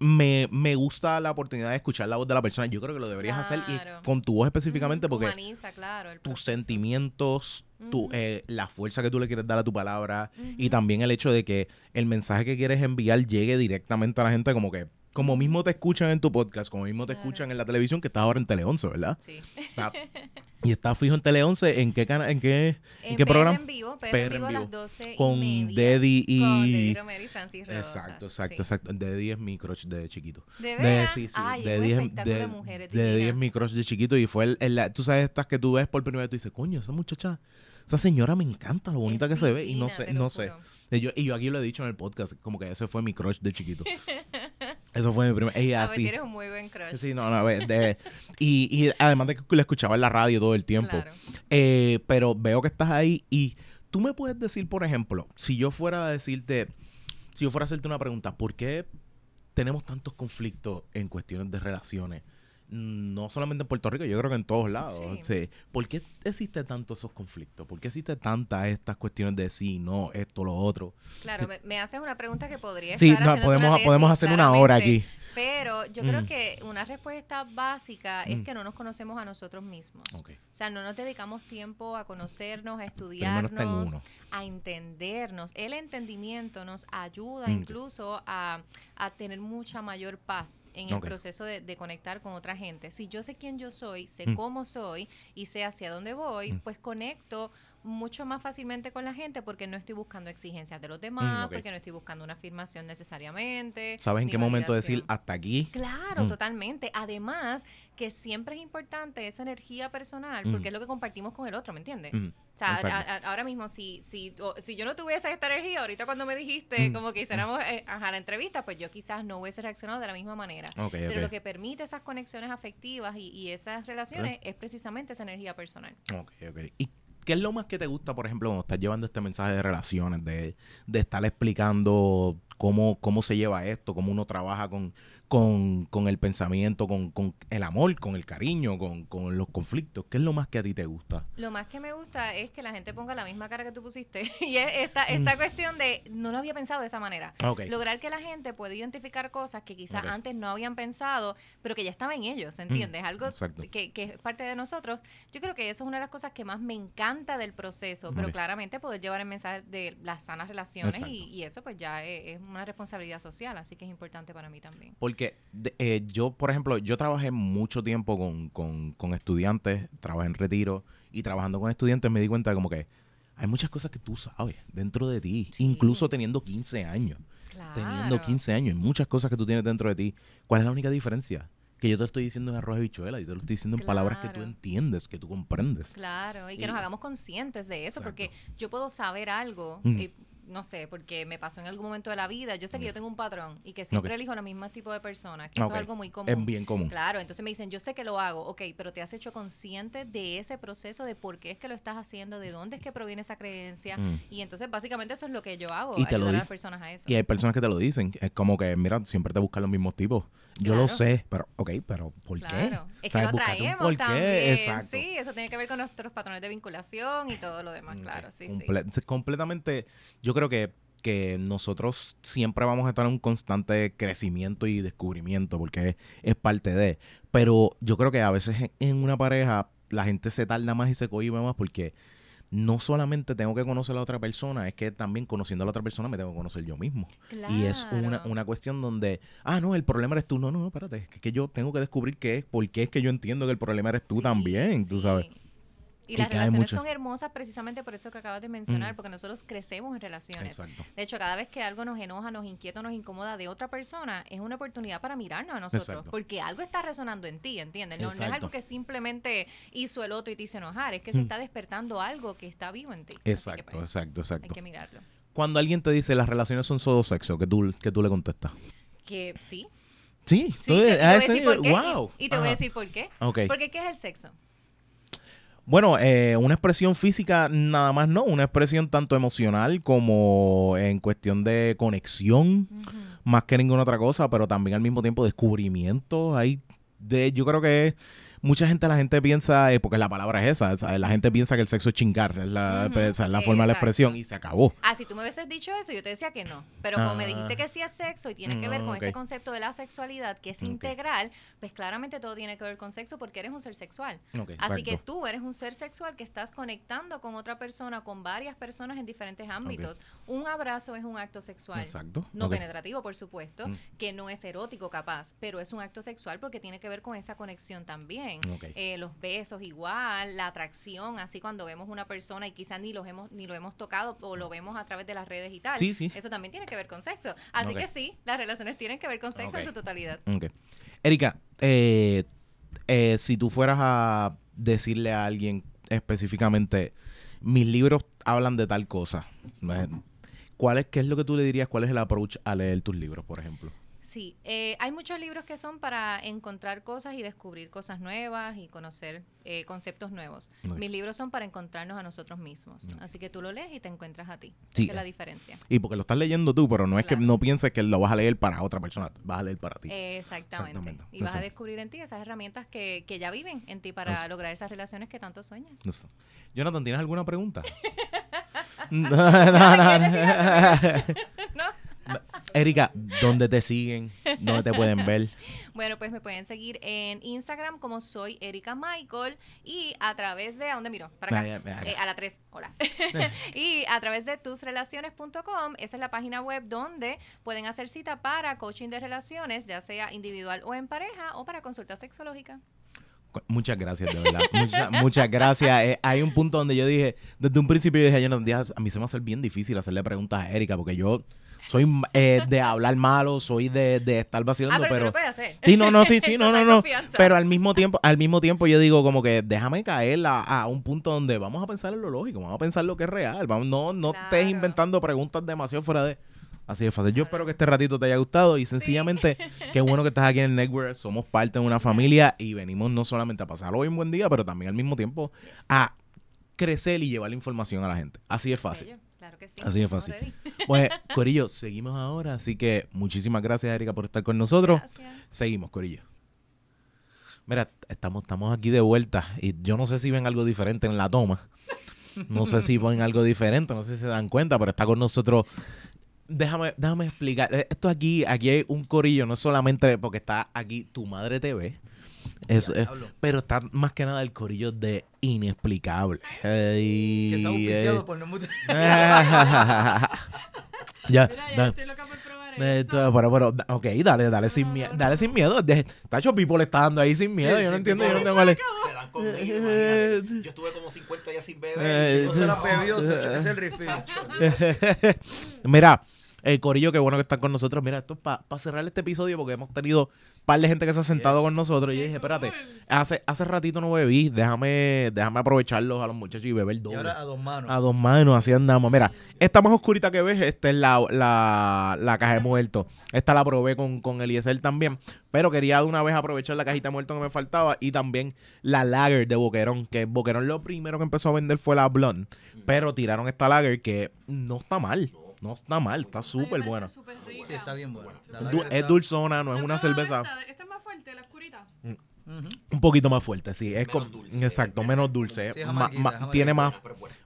me, me gusta la oportunidad de escuchar la voz de la persona. Yo creo que lo deberías hacer y con tu voz específicamente Mm, porque humaniza, claro, el tus sentimientos, tu, eh, la fuerza que tú le quieres dar a tu palabra y también el hecho de que el mensaje que quieres enviar llegue directamente a la gente como que como mismo te escuchan en tu podcast, como mismo te Claro. escuchan en la televisión que estás ahora en Tele 11, ¿verdad? Sí. Está- y estás fijo en Tele 11, ¿en qué canal en qué en, En qué PR programa? en vivo, PR, PR en vivo a las 12 y Con media. Deddy y Con Deddy Romero y Francis Rosas. Exacto, exacto, sí. exacto. Deddy es mi crush de chiquito. ¿De De, veras? sí, sí. Ay, es de de- mujeres, Deddy divina. es mi crush de chiquito y fue el, el- tú sabes estas que tú ves por primera vez y tú dices, coño, esa muchacha, esa señora me encanta, lo bonita Es que se ve y no sé, no sé. Y yo, y yo aquí lo he dicho en el podcast, como que ese fue mi crush de chiquito. Eso fue mi primer, ella A ver, así. tienes un muy buen crush. Sí, no, no, de- y, y además de que la escuchaba en la radio todo el tiempo. Claro. Eh, pero veo que estás ahí y tú me puedes decir, por ejemplo, si yo fuera a decirte, si yo fuera a hacerte una pregunta, ¿por qué tenemos tantos conflictos en cuestiones de relaciones? No solamente en Puerto Rico, yo creo que en todos lados. Sí. Sí. ¿Por qué existe tanto esos conflictos? ¿Por qué existe tantas estas cuestiones de sí, no, esto, lo otro? Claro, me, me haces una pregunta que podría Sí, estar no, podemos- tesis, podemos hacer una hora aquí. Pero yo creo Mm. que una respuesta básica es Mm. que no nos conocemos a nosotros mismos. Ok. O sea, no nos dedicamos tiempo a conocernos, a estudiarnos, a entendernos. El entendimiento nos ayuda Mm. incluso a, a tener mucha mayor paz en el Ok. proceso de, de conectar con otra gente. Si yo sé quién yo soy, sé Mm. cómo soy y sé hacia dónde voy, Mm. pues conecto mucho más fácilmente con la gente porque no estoy buscando exigencias de los demás, Mm, ok. porque no estoy buscando una afirmación necesariamente. ¿Sabes en qué momento decir hasta aquí? Claro, Mm. totalmente. Además, que siempre es importante esa energía personal, Mm. porque es lo que compartimos con el otro, ¿me entiendes? Mm, O sea, exacto. a- a- ahora mismo, si, si, o- si yo no tuviese esta energía, ahorita cuando me dijiste Mm. como que hiciéramos eh, ajá, la entrevista, pues yo quizás no hubiese reaccionado de la misma manera. Ok, Pero lo que permite esas conexiones afectivas y, y esas relaciones es precisamente esa energía personal. Ok, ok. ¿Y qué es lo más que te gusta, por ejemplo, cuando estás llevando este mensaje de relaciones, de, de estar explicando cómo, cómo se lleva esto, cómo uno trabaja con, con, con el pensamiento, con, con el amor, con el cariño, con, con los conflictos? ¿Qué es lo más que a ti te gusta? Lo más que me gusta es que la gente ponga la misma cara que tú pusiste. y es esta, esta cuestión de, no lo había pensado de esa manera. Mm. Lograr que la gente pueda identificar cosas que quizás antes no habían pensado, pero que ya estaba en ellos, ¿entiendes? Algo Mm, exacto. que, que es parte de nosotros. Yo creo que eso es una de las cosas que más me encanta del proceso, pero claramente poder llevar el mensaje de las sanas relaciones y, y eso pues ya es, es una responsabilidad social, así que es importante para mí también. Porque de- eh, yo, por ejemplo, yo trabajé mucho tiempo con, con, con estudiantes, trabajé en retiro y trabajando con estudiantes me di cuenta como que hay muchas cosas que tú sabes dentro de ti, Sí. incluso teniendo 15 años. Teniendo Claro. 15 años, hay muchas cosas que tú tienes dentro de ti. ¿Cuál es la única diferencia? Que yo te lo estoy diciendo en arroz de bichuela y te lo estoy diciendo en palabras que tú entiendes, que tú comprendes. Claro, y que Y- nos hagamos conscientes de eso, Exacto. porque yo puedo saber algo, Mm. y, no sé, porque me pasó en algún momento de la vida, yo sé que yo tengo un patrón y que siempre Ok. elijo el mismo tipo de personas, que eso Ok. es algo muy común. Es bien común. Claro, entonces me dicen, yo sé que lo hago, ok, pero te has hecho consciente de ese proceso, de por qué es que lo estás haciendo, de dónde es que proviene esa creencia, Mm. y entonces básicamente eso es lo que yo hago, Y te lo ayudar a las personas a eso. Y hay personas que te lo dicen. Es como que, mira, siempre te buscan los mismos tipos. Yo lo Claro. sé, pero, ok, pero ¿por Claro, qué? es que lo traemos por qué, también, exacto. sí, eso tiene que ver con nuestros patrones de vinculación y todo lo demás, claro, sí, sí. comple- Completamente, yo creo que, que nosotros siempre vamos a estar en un constante crecimiento y descubrimiento porque es, es parte de. Pero yo creo que a veces en, en una pareja la gente se tarda más y se cohibe más porque no solamente tengo que conocer a la otra persona, es que también conociendo a la otra persona me tengo que conocer yo mismo. Y es una, una cuestión donde, ah, no, el problema eres tú. No, no, no, espérate, es que, yo tengo que descubrir qué es, por qué es que yo entiendo que el problema eres tú Sí, también, tú sí. sabes. Y las relaciones mucho. son hermosas precisamente por eso que acabas de mencionar, Mm. porque nosotros crecemos en relaciones. Exacto. De hecho, cada vez que algo nos enoja, nos inquieta, nos incomoda de otra persona, es una oportunidad para mirarnos a nosotros. Exacto. Porque algo está resonando en ti, ¿entiendes? No, no es Exacto. algo que simplemente hizo el otro y te hizo enojar, es que se Mm. está despertando algo que está vivo en ti. Que, Exacto, pues, exacto, Hay exacto. que mirarlo. Cuando alguien te dice las relaciones son solo sexo, que tú, que tú le contestas. Que sí. Sí, Sí, te, te a voy a ese decir por nivel, qué. y- wow. Y, te voy a decir por qué. Porque ¿qué es el sexo? Bueno, eh, una expresión física nada más no, una expresión tanto emocional como en cuestión de conexión, más que ninguna otra cosa, pero también al mismo tiempo descubrimiento. Hay de, yo creo que mucha gente, la gente piensa, eh, porque la palabra es esa, ¿sabes? la gente piensa que el sexo es chingar, es la, esa es la forma de la expresión y se acabó. Ah, si tú me hubieses dicho eso, yo te decía que no. Pero como me Ah. dijiste que sí es sexo y tiene que ver Mm, con ok. este concepto de la sexualidad, que es Ok. integral, pues claramente todo tiene que ver con sexo porque eres un ser sexual. Así que tú eres un ser sexual que estás conectando con otra persona, con varias personas en diferentes ámbitos. Un abrazo es un acto sexual. Exacto. No penetrativo, por supuesto, Mm. que no es erótico capaz, pero es un acto sexual porque tiene que ver con esa conexión también. Eh, los besos igual, la atracción, así cuando vemos una persona y quizás ni los hemos ni lo hemos tocado o lo vemos a través de las redes y tal. Sí, sí. Eso también tiene que ver con sexo. Así que sí, las relaciones tienen que ver con sexo en su totalidad. Erika, eh, eh, si tú fueras a decirle a alguien específicamente, mis libros hablan de tal cosa, ¿cuál es, ¿qué es lo que tú le dirías? ¿Cuál es el approach a leer tus libros, por ejemplo? Sí, eh, hay muchos libros que son para encontrar cosas y descubrir cosas nuevas y conocer eh, conceptos nuevos. Mis libros son para encontrarnos a nosotros mismos. Así que tú lo lees y te encuentras a ti. Sí. Esa es la diferencia. Y porque lo estás leyendo tú, pero no es que no pienses que lo vas a leer para otra persona, vas a leer para ti. Exactamente. Exactamente. Y vas a descubrir en ti esas herramientas que, que ya viven en ti para Eso. lograr esas relaciones que tanto sueñas. Jonathan, ¿tienes alguna pregunta? no, no, no, no. ¿No? Erika, ¿dónde te siguen? ¿Dónde te pueden ver? Bueno, pues me pueden seguir en Instagram como soy Erika Michael y a través de, ¿a dónde miro? Para acá. Eh, a la 3, hola. y a través de tusrelaciones.com, esa es la página web donde pueden hacer cita para coaching de relaciones, ya sea individual o en pareja, o para consulta sexológica. Muchas gracias, de verdad. Mucha- muchas gracias. Eh, hay un punto donde yo dije, desde un principio yo dije, Jonathan Díaz, a mí se me va a hacer bien difícil hacerle preguntas a Erika porque yo soy eh, de hablar malo, soy de, de estar vacilando, Ah, pero, tú pero... lo puedes hacer. Sí, no, no, sí, sí, no, no, no. Pero al mismo tiempo, al mismo tiempo yo digo como que déjame caer a, a un punto donde vamos a pensar en lo lógico, vamos a pensar lo que es real. Vamos, no, no estés Claro. inventando preguntas demasiado fuera de. Así de fácil. Yo espero que este ratito te haya gustado y sencillamente, qué bueno que estás aquí en el Network. Somos parte de una familia y venimos no solamente a pasar hoy un buen día, pero también al mismo tiempo a crecer y llevar la información a la gente. Así de fácil. Claro que sí. Así de fácil. ready. Pues, Corillo, seguimos ahora. Así que muchísimas gracias, Erika, por estar con nosotros. Gracias. Seguimos, Corillo. Mira, estamos, estamos aquí de vuelta y yo no sé si ven algo diferente en la toma. No sé si ven algo diferente, no sé si se dan cuenta, pero está con nosotros. Déjame, déjame explicar. Esto aquí, aquí hay un corillo, no es solamente porque está aquí tu madre TV. Es- es- pero está más que nada el corillo de inexplicable. Ey, Que está auspiciado por no ya, Mira, ya estoy loca por probar eh, esto. esto, pero, pero, ok, dale, dale sin no, miedo, no, dale no. sin miedo. Tacho Pipo le está dando ahí sin miedo, Sí, yo no entiendo, yo no tengo cuál. Se dan conmigo, imagínate. Yo estuve como 50 días sin beber. Eh, No se la bebió, se- es el refill. Mira, el Corillo, qué bueno que están con nosotros. Mira, esto es para cerrar este episodio porque hemos tenido un par de gente que se ha sentado Yes. con nosotros. Y yo dije, espérate, hace, hace ratito no bebí, déjame, déjame aprovecharlos a los muchachos y beber Y doble. ahora a dos manos. A dos manos, así andamos. Mira, esta más oscurita que ves, esta es la, la, la caja de muertos. Esta la probé con, con Eliezer también. Pero quería de una vez aprovechar la cajita de muertos que me faltaba. Y también la Lager de Boquerón. Que Boquerón lo primero que empezó a vender fue la Blonde. Pero tiraron esta Lager que no está mal. No está mal, está súper buena. Súper rica. Sí, está bien buena. Du- es dulzona, no es ¿Has una cerveza. Esta? Esta es más fuerte, la oscurita. Ujú. Un poquito más fuerte, sí. Es Menos con- dulce. exacto, menos dulce. Sí, Ma- ma- tiene más,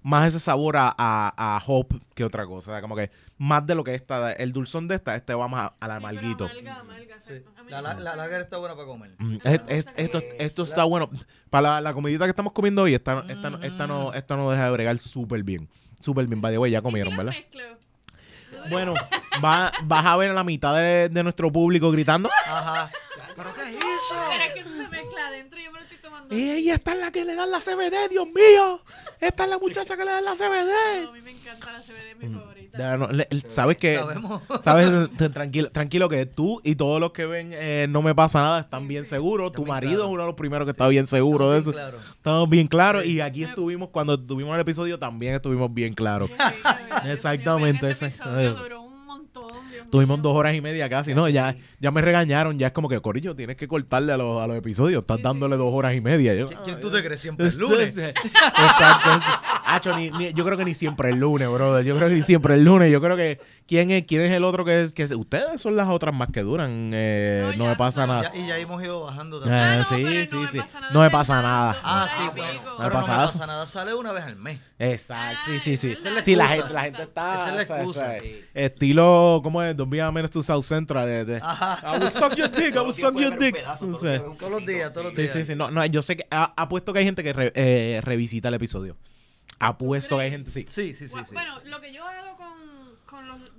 más ese sabor a, a, a hop que otra cosa. O sea, como que más de lo que esta, el dulzón de esta, este va más a- al Sí, amarguito. pero amarga, amarga, Sí. La, la, está buena para comer. Mm, es- es- esto, esto está bueno. Para la, la comidita que estamos comiendo hoy, esta, esta, no- esta, no, esta no deja de bregar súper bien. Súper bien. By the way, ya ¿Y si comieron, ¿verdad? mezclo? Bueno, va- vas a ver a la mitad de, de nuestro público gritando. Ajá. ¿Pero qué hizo? Pero es que eso se mezcla adentro y yo me lo estoy tomando. Y ella está en la que le dan la CBD, Dios mío. Esta es la muchacha que le dan la No, CBD. a mí me encanta la CBD, es mi favorita. Ya, no, le- el- ¿Sabes que Sabemos. Tranquilo, tranquilo que tú y todos los que ven eh, No Me Pasa Nada están bien seguros. Tu bien marido claro. es uno de los primeros que está bien seguro de eso. Bien claro. Estamos bien claros. Y aquí estuvimos, cuando tuvimos el episodio, también estuvimos bien claros. Sí, sí, sí, sí, sí. Exactamente, Ese ese- episodio eso. duró un montón, Dios Tuvimos dos horas y media casi. No, ya, ya me regañaron. Ya es como que, Corillo, tienes que cortarle a los, a los episodios. Estás dándole dos horas y media. Yo, ¿Qui- ¿Quién tú te crees siempre? Es- ¿El lunes? es- Exacto. Hacho, ni- ni- yo creo que ni siempre el lunes, brother. Yo creo que ni siempre el lunes. Yo creo que quién es, quién es el otro que es, que es- ustedes son las otras más que duran. eh, No, no, ya, me pasa no. nada. Ya- y ya hemos ido bajando Eh, también. Ah, no, sí, sí, me sí. pasa nada No me pasa nada. Ah, sí, bueno. no me pasa pasa nada. Sale una vez al mes. Exacto, sí, sí, sí. Esa es la Sí, la gente, la gente está. Esa es la o sea, excusa. o sea, Estilo, ¿cómo es? Don't be a menace to South Central. de- de, I will suck your dick, I will suck your dick. O sea, Todos los días, todos los Sí, días. sí, sí. No, no, yo sé que ha- apuesto que hay gente que re- eh, revisita el episodio. Apuesto que hay gente, sí. Sí, sí, sí. Bu- sí. Bueno, lo que yo hago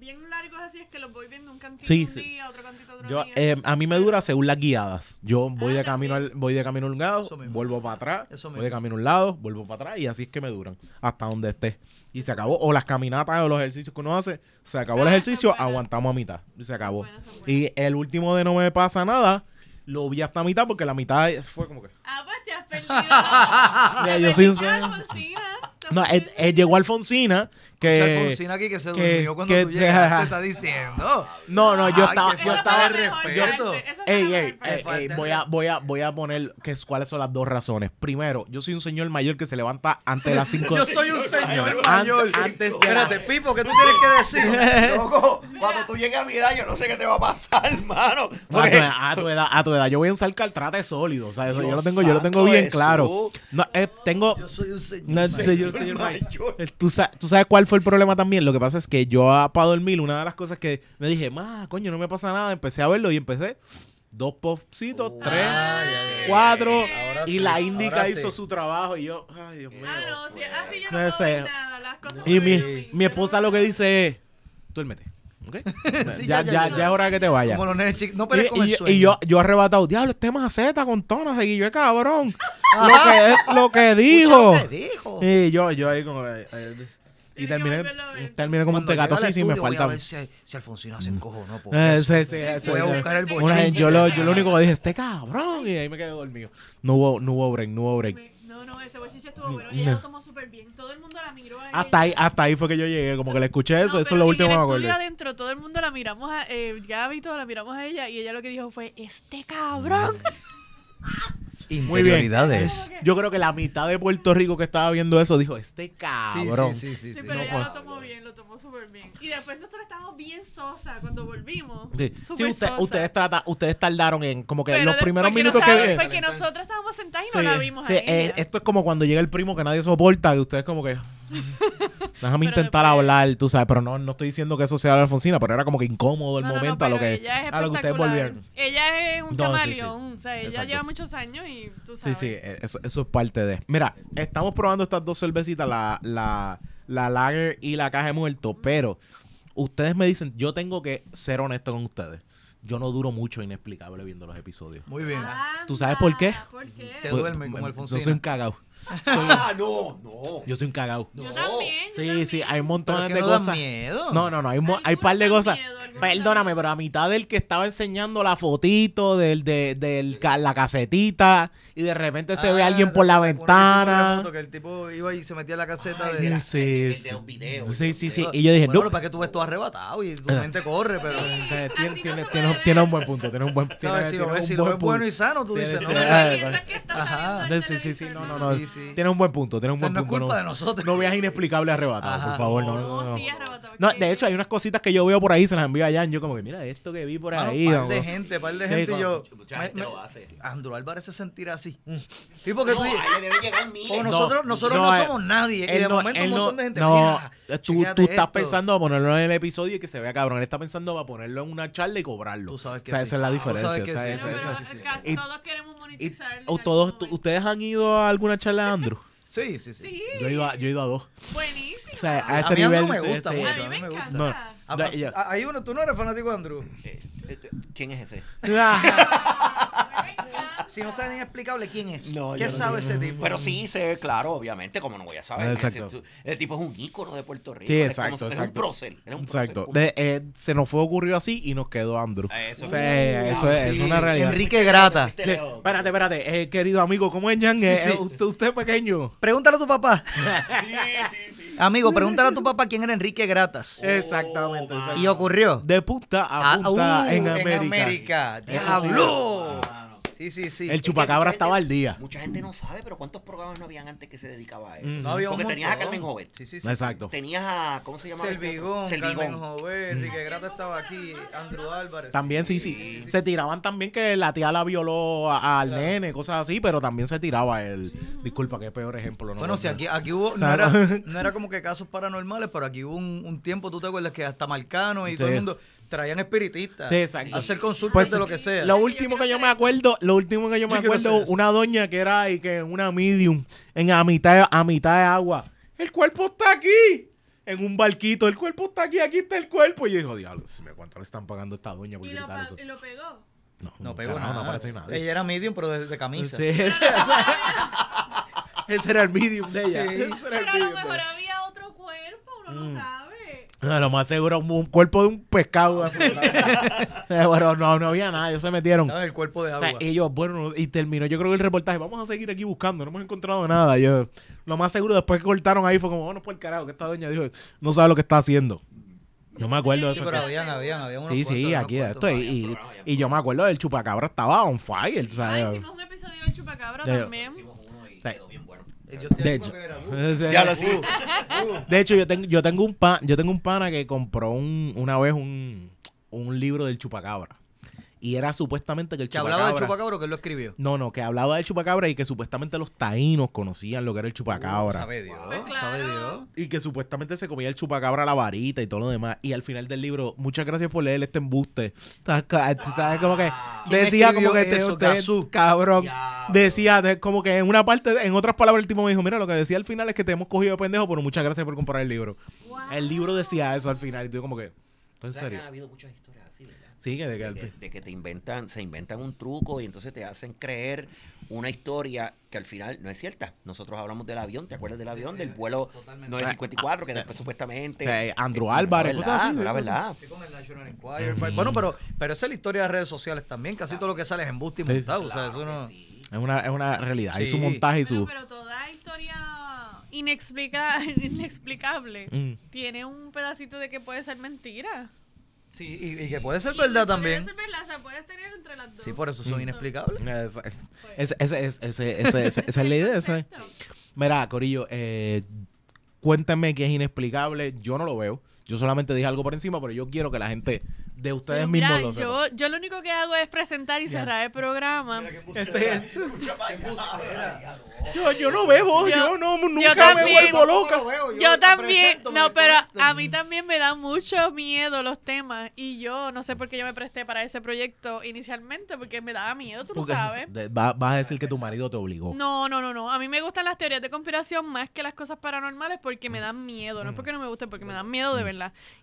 bien largos así es que los voy viendo un cantito Sí, un sí. día, otro cantito otro Yo, día. eh, a mí me dura según las guiadas. Yo voy Ah, de camino al, voy de camino a un lado, vuelvo para atrás, Eso voy de camino a un lado, vuelvo para atrás y así es que me duran hasta donde esté. Y se acabó. O las caminatas o los ejercicios que uno hace, se acabó el Ah, ejercicio, aguantamos a mitad. Y se acabó. Y el último de no me pasa nada, lo vi hasta mitad porque la mitad fue como que. Ah, pues te has perdido. Yo soy un a No, él, él llegó Alfonsina que. Alfonsina aquí que se que- durmió cuando que- tú llegaste, te está diciendo. No, no, yo Ay, estaba, yo estaba, de fue Ey, ey, ey, voy a, voy a, voy a poner que, es- cuáles son las dos razones. Primero, yo soy un señor mayor que se levanta antes de las 5 Yo soy un señor mayor. antes de Espérate, Pipo, ¿qué tú tienes que decir? Loco, cuando tú llegues a mi edad, yo no sé qué te va a pasar, hermano. A tu, Porque- edad, a tu edad, a tu edad, yo voy a usar caltrate sólido, o sea, eso yo lo tengo, yo lo tengo bien Jesús. claro. No, eh, tengo, Yo soy un señor. no, mayor. señor, señor mayor. ¿Tú, sa- tú sabes cuál fue el problema también? Lo que pasa es que yo para dormir, una de las cosas que me dije, ma, coño, no me pasa nada, empecé a verlo y empecé dos popcitos, Oh, tres, ay, ay, ay. cuatro, Ahora y sí, la índica hizo sí. su trabajo y yo, ay, Dios mío. Ah, no, si así yo No no, sé. puedo ver nada. Las cosas Y mi, mí. mi esposa lo que dice es, duérmete, ¿ok? Sí, ya, ya, ya, ya, ya, ya. es hora de que te vayas. Como los nenes chicos. No Y, pelees con y el yo- sueño. y yo, yo arrebatado, diablo, este maceta con tonas, y yo, cabrón. lo que, lo que dijo. Escucha lo que dijo. Y yo, yo ahí como... eh, eh, y terminé, a terminé como un Cuando llegue al tegato sí, me estudio, voy a falta... ver si, si Alfonsina se encojonó por Eh, eso. sí, sí, sí, Voy a sí. buscar el vez yo, lo, yo lo único que dije, este cabrón, y ahí me quedé dormido. No hubo, no hubo break, no hubo break. No, no, ese bochinche estuvo bueno. Y ella lo tomó súper bien. Todo el mundo la miró a Hasta ahí, hasta ahí fue que yo llegué, como que le escuché eso, No, eso es lo último que me acuerdo. adentro, todo el mundo la miramos a eh, Gaby y todo la miramos a ella y ella lo que dijo fue, este cabrón. Interioridades. Yo creo que la mitad de Puerto Rico que estaba viendo eso dijo, este Sí, cabrón. sí, sí, sí, Sí, sí. pero no ella fue. lo tomó bien, lo tomó súper bien. Y después nosotros estábamos bien sosa cuando volvimos. Sí, Sí, Súper usted- sosa. ustedes trata, ustedes tardaron en como que Pero los de- primeros minutos no que sabe- vi- Porque nosotros estábamos sentados y no la vimos sí, a eh, ella. esto es como cuando llega el primo que nadie soporta, que ustedes como que déjame intentar después- hablar, tú sabes, pero no, no estoy diciendo que eso sea la Alfonsina, pero era como que incómodo el No, no, no, momento a lo que ella es a lo que ustedes volvieron. Ella es un No, sí, camaleón. O sea, ella Exacto. lleva muchos años y tú Sí, sabes. sí, eh, eso, eso es parte de. Mira, estamos probando estas dos cervecitas, la, la, la Lager y la Caja de Muerto, pero ustedes me dicen, yo tengo que ser honesto con ustedes. Yo no duro mucho inexplicable viendo los episodios. Muy bien. ¿Tú sabes por qué? Anda, ¿Por qué? Te Pues, duerme como Yo Alfonsina. soy un cagao. Ah, no, no. Yo soy un cagao. No. Yo también. yo Sí, también. sí, hay Pero montones que de no da cosas. miedo. No, no, no, hay, mo- hay par de cosas. miedo, Perdóname, pero a mitad del que estaba enseñando la fotito del, de, del ca- la casetita y de repente se ve Ah, alguien por la ventana. foto Que el tipo iba y se metía en la caseta Ay, de... mira, Sí, sí. de un video. Sí, sí, Y yo dije, bueno, no. pero para que tú ves todo arrebatado y tu mente corre, pero... Tiene, un buen punto, tiene un buen tiene, ¿Sabes? Si lo ves, un si lo buen ves bueno punto. y sano, tú dices, no, Tiene- Piensas que Ajá, sí, sí, sí, no, no, no. Sí, sí. Tiene un buen punto, tiene un buen no es punto. culpa no, de nosotros. no veas inexplicable arrebatado, Ajá. por favor. No, No, no, de hecho, hay unas cositas que yo veo por ahí, se las envío a Jan. Yo como que, mira, esto que vi por Mano, ahí. par vamos. de gente, par de Sí, gente y con- yo... Mucha me- gente me- lo hace. Andrew Álvarez se sentirá así. Sí, porque No, tú... a él le debe llegar miles. Como No, nosotros, nosotros no, no, eh, somos nadie. Y de no, momento él un no, montón de gente... no, mira, tú, tú estás esto. pensando a ponerlo en el episodio y que se vea cabrón. Él está pensando a ponerlo en una charla y cobrarlo. Tú sabes que o sea, sí. esa es la diferencia. todos queremos monetizar. todos. ¿Ustedes han ido a alguna charla de Andrew? Sí, sí, sí. Sí, Yo he ido a, yo he ido a dos. buenísimo. O sea, a A ese nivel. me sí, gusta sí. mucho. a mí me encanta. Ah, No, yo- ah, Hay uno, tú no eres fanático de Andrew. Eh, eh, ¿Quién es ese? Ah, si no sabe ni explicable, ¿quién es? No, ¿Qué yo no sabe sé. ese tipo? Pero sí sé, claro, obviamente, como no voy a saber. Exacto. Ese- el tipo es un ícono de Puerto Rico. Sí, es exacto, Es exacto. un prócer. Es un prócer, Exacto. punto. De- eh, se nos fue ocurrido así y nos quedó Andrew. Eso O es. sea, eso es, es Sí, una realidad. Enrique Grata. Espérate, espérate. Eh, querido amigo, ¿cómo es, Jan? Sí, Eh, sí. eh, usted, usted pequeño. Pregúntale a tu papá. Sí, sí, sí. Amigo, pregúntale a tu papá quién era Enrique Gratas. Exactamente. Oh, exacto. Y ocurrió. De punta a Ah, punta uh, en América. América. Eso sí. ¡Diablo! Sí, sí, sí. El Es que chupacabra estaba gente- al día. Mucha gente no sabe, pero ¿cuántos programas no habían antes que se dedicaba a eso? Mm. No había un Porque tenías a. Carmen Joven. Sí, sí, sí. Exacto. Tenías a. ¿Cómo se llama? Selvigón, Selvigón. Carmen Jovet, Enrique Grata estaba aquí, Andrew Álvarez. También sí, sí, Se tiraban también que la tía la violó a- al Claro. nene, cosas así, pero también se tiraba el. Disculpa, qué peor ejemplo. No Bueno, sí, aquí, aquí hubo, no era, no era como que casos paranormales, pero aquí hubo un, un tiempo, tú te acuerdas, que hasta Marcano y todo el Sí. mundo traían espiritistas Sí, exacto. a hacer consultas Pues, de lo que sea. Lo último que yo me acuerdo, lo último que yo me Yo acuerdo, una doña que era y que una medium en a mitad, a mitad de agua. El cuerpo está aquí. En un barquito, el cuerpo está aquí, aquí está el cuerpo. Y yo digo, diablo, si me cuánto le están pagando a esta doña por Y lo, eso. y lo pegó. No, no pegó carajo, nada. No apareció nada. Ella era medium, pero de, de camisa. Sí, ese, ese- ese era el medium de ella. Sí. Ese era el Pero a lo mejor había otro cuerpo, uno Mm. no sabe. No, lo más seguro, un, un cuerpo de un pescado. Eh, bueno, no, no había nada, ellos se metieron. Estaba en el cuerpo de O agua. sea, ellos, bueno, y terminó yo creo que el reportaje, vamos a seguir aquí buscando, no hemos encontrado nada. Yo, lo más seguro, después que cortaron ahí fue como, bueno, por el carajo, que esta doña dijo, no sabe lo que está haciendo. Yo me acuerdo de sí, eso. pero habían, habían, habían unos Sí, sí, unos aquí cuantos. esto. Y, y, y yo me acuerdo del chupacabra estaba on fire, Ah, ¿sabes? hicimos un episodio de Chupacabra Sí. también. Hicimos yo estoy De hecho, Ya lo sí. de hecho yo tengo, yo tengo un pan, yo tengo un pana que compró un, una vez un, un libro del chupacabra. Y era supuestamente que el Que chupacabra. hablaba del chupacabro que él lo escribió. No, no, que hablaba del chupacabra y que supuestamente los taínos conocían lo que era el chupacabra. Sabe Dios, Pues claro. sabe Dios. Y que supuestamente se comía el chupacabra a la varita y todo lo demás. Y al final del libro, muchas gracias por leer este embuste. ¿Sabes? Como que ¿Quién decía como que este, eso, usted, Gazú? cabrón. Decía de- como que en una parte, en otras palabras, el tipo me dijo, mira, lo que decía al final es que te hemos cogido de pendejo, pero muchas gracias por comprar el libro. El libro decía eso al final. Y tú como que, ¿en O serio? ha habido muchas historias que de que De que, de que te inventan, se inventan un truco y entonces te hacen creer una historia que al final no es cierta. Nosotros hablamos del avión, ¿te acuerdas del avión? Del vuelo Totalmente. 954, que después supuestamente... O sea, Andrew eh, no Álvarez, cosas verdad, así, No era eso. verdad. Sí, con el National Enquirer. Bueno, pero, pero esa es la historia de redes sociales también. Casi todo lo que sale es embuste y Sí, montado. o sea, eso no... sí. Es una, es una realidad. Hay su Sí. montaje y su... pero toda historia inexplica inexplicable Mm. tiene un pedacito de que puede ser mentira. Sí, y, y que puede ser Y verdad puede también. ser verdad, o sea, puedes tener entre las dos. Sí, por eso son Mm. inexplicables. Esa, esa- esa- esa- esa- esa- esa- esa es la idea. esa. Mira, Corillo, eh, cuéntame que es inexplicable. Yo no lo veo. Yo solamente dije algo por encima, pero yo quiero que la gente de ustedes mismos mira, lo sepa. yo, yo lo único que hago es presentar y cerrar el programa. Este- yo, yo no bebo, yo, Yo- no, nunca me también. vuelvo loca. Yo también, no, pero a mí también me dan mucho miedo los temas y yo no sé por qué yo me presté para ese proyecto inicialmente, porque me daba miedo, tú lo Porque sabes. de- va- vas a decir que tu marido te obligó. No, no, no, no. A mí me gustan las teorías de conspiración más que las cosas paranormales porque me dan miedo. No es porque no me gusten, porque me dan miedo de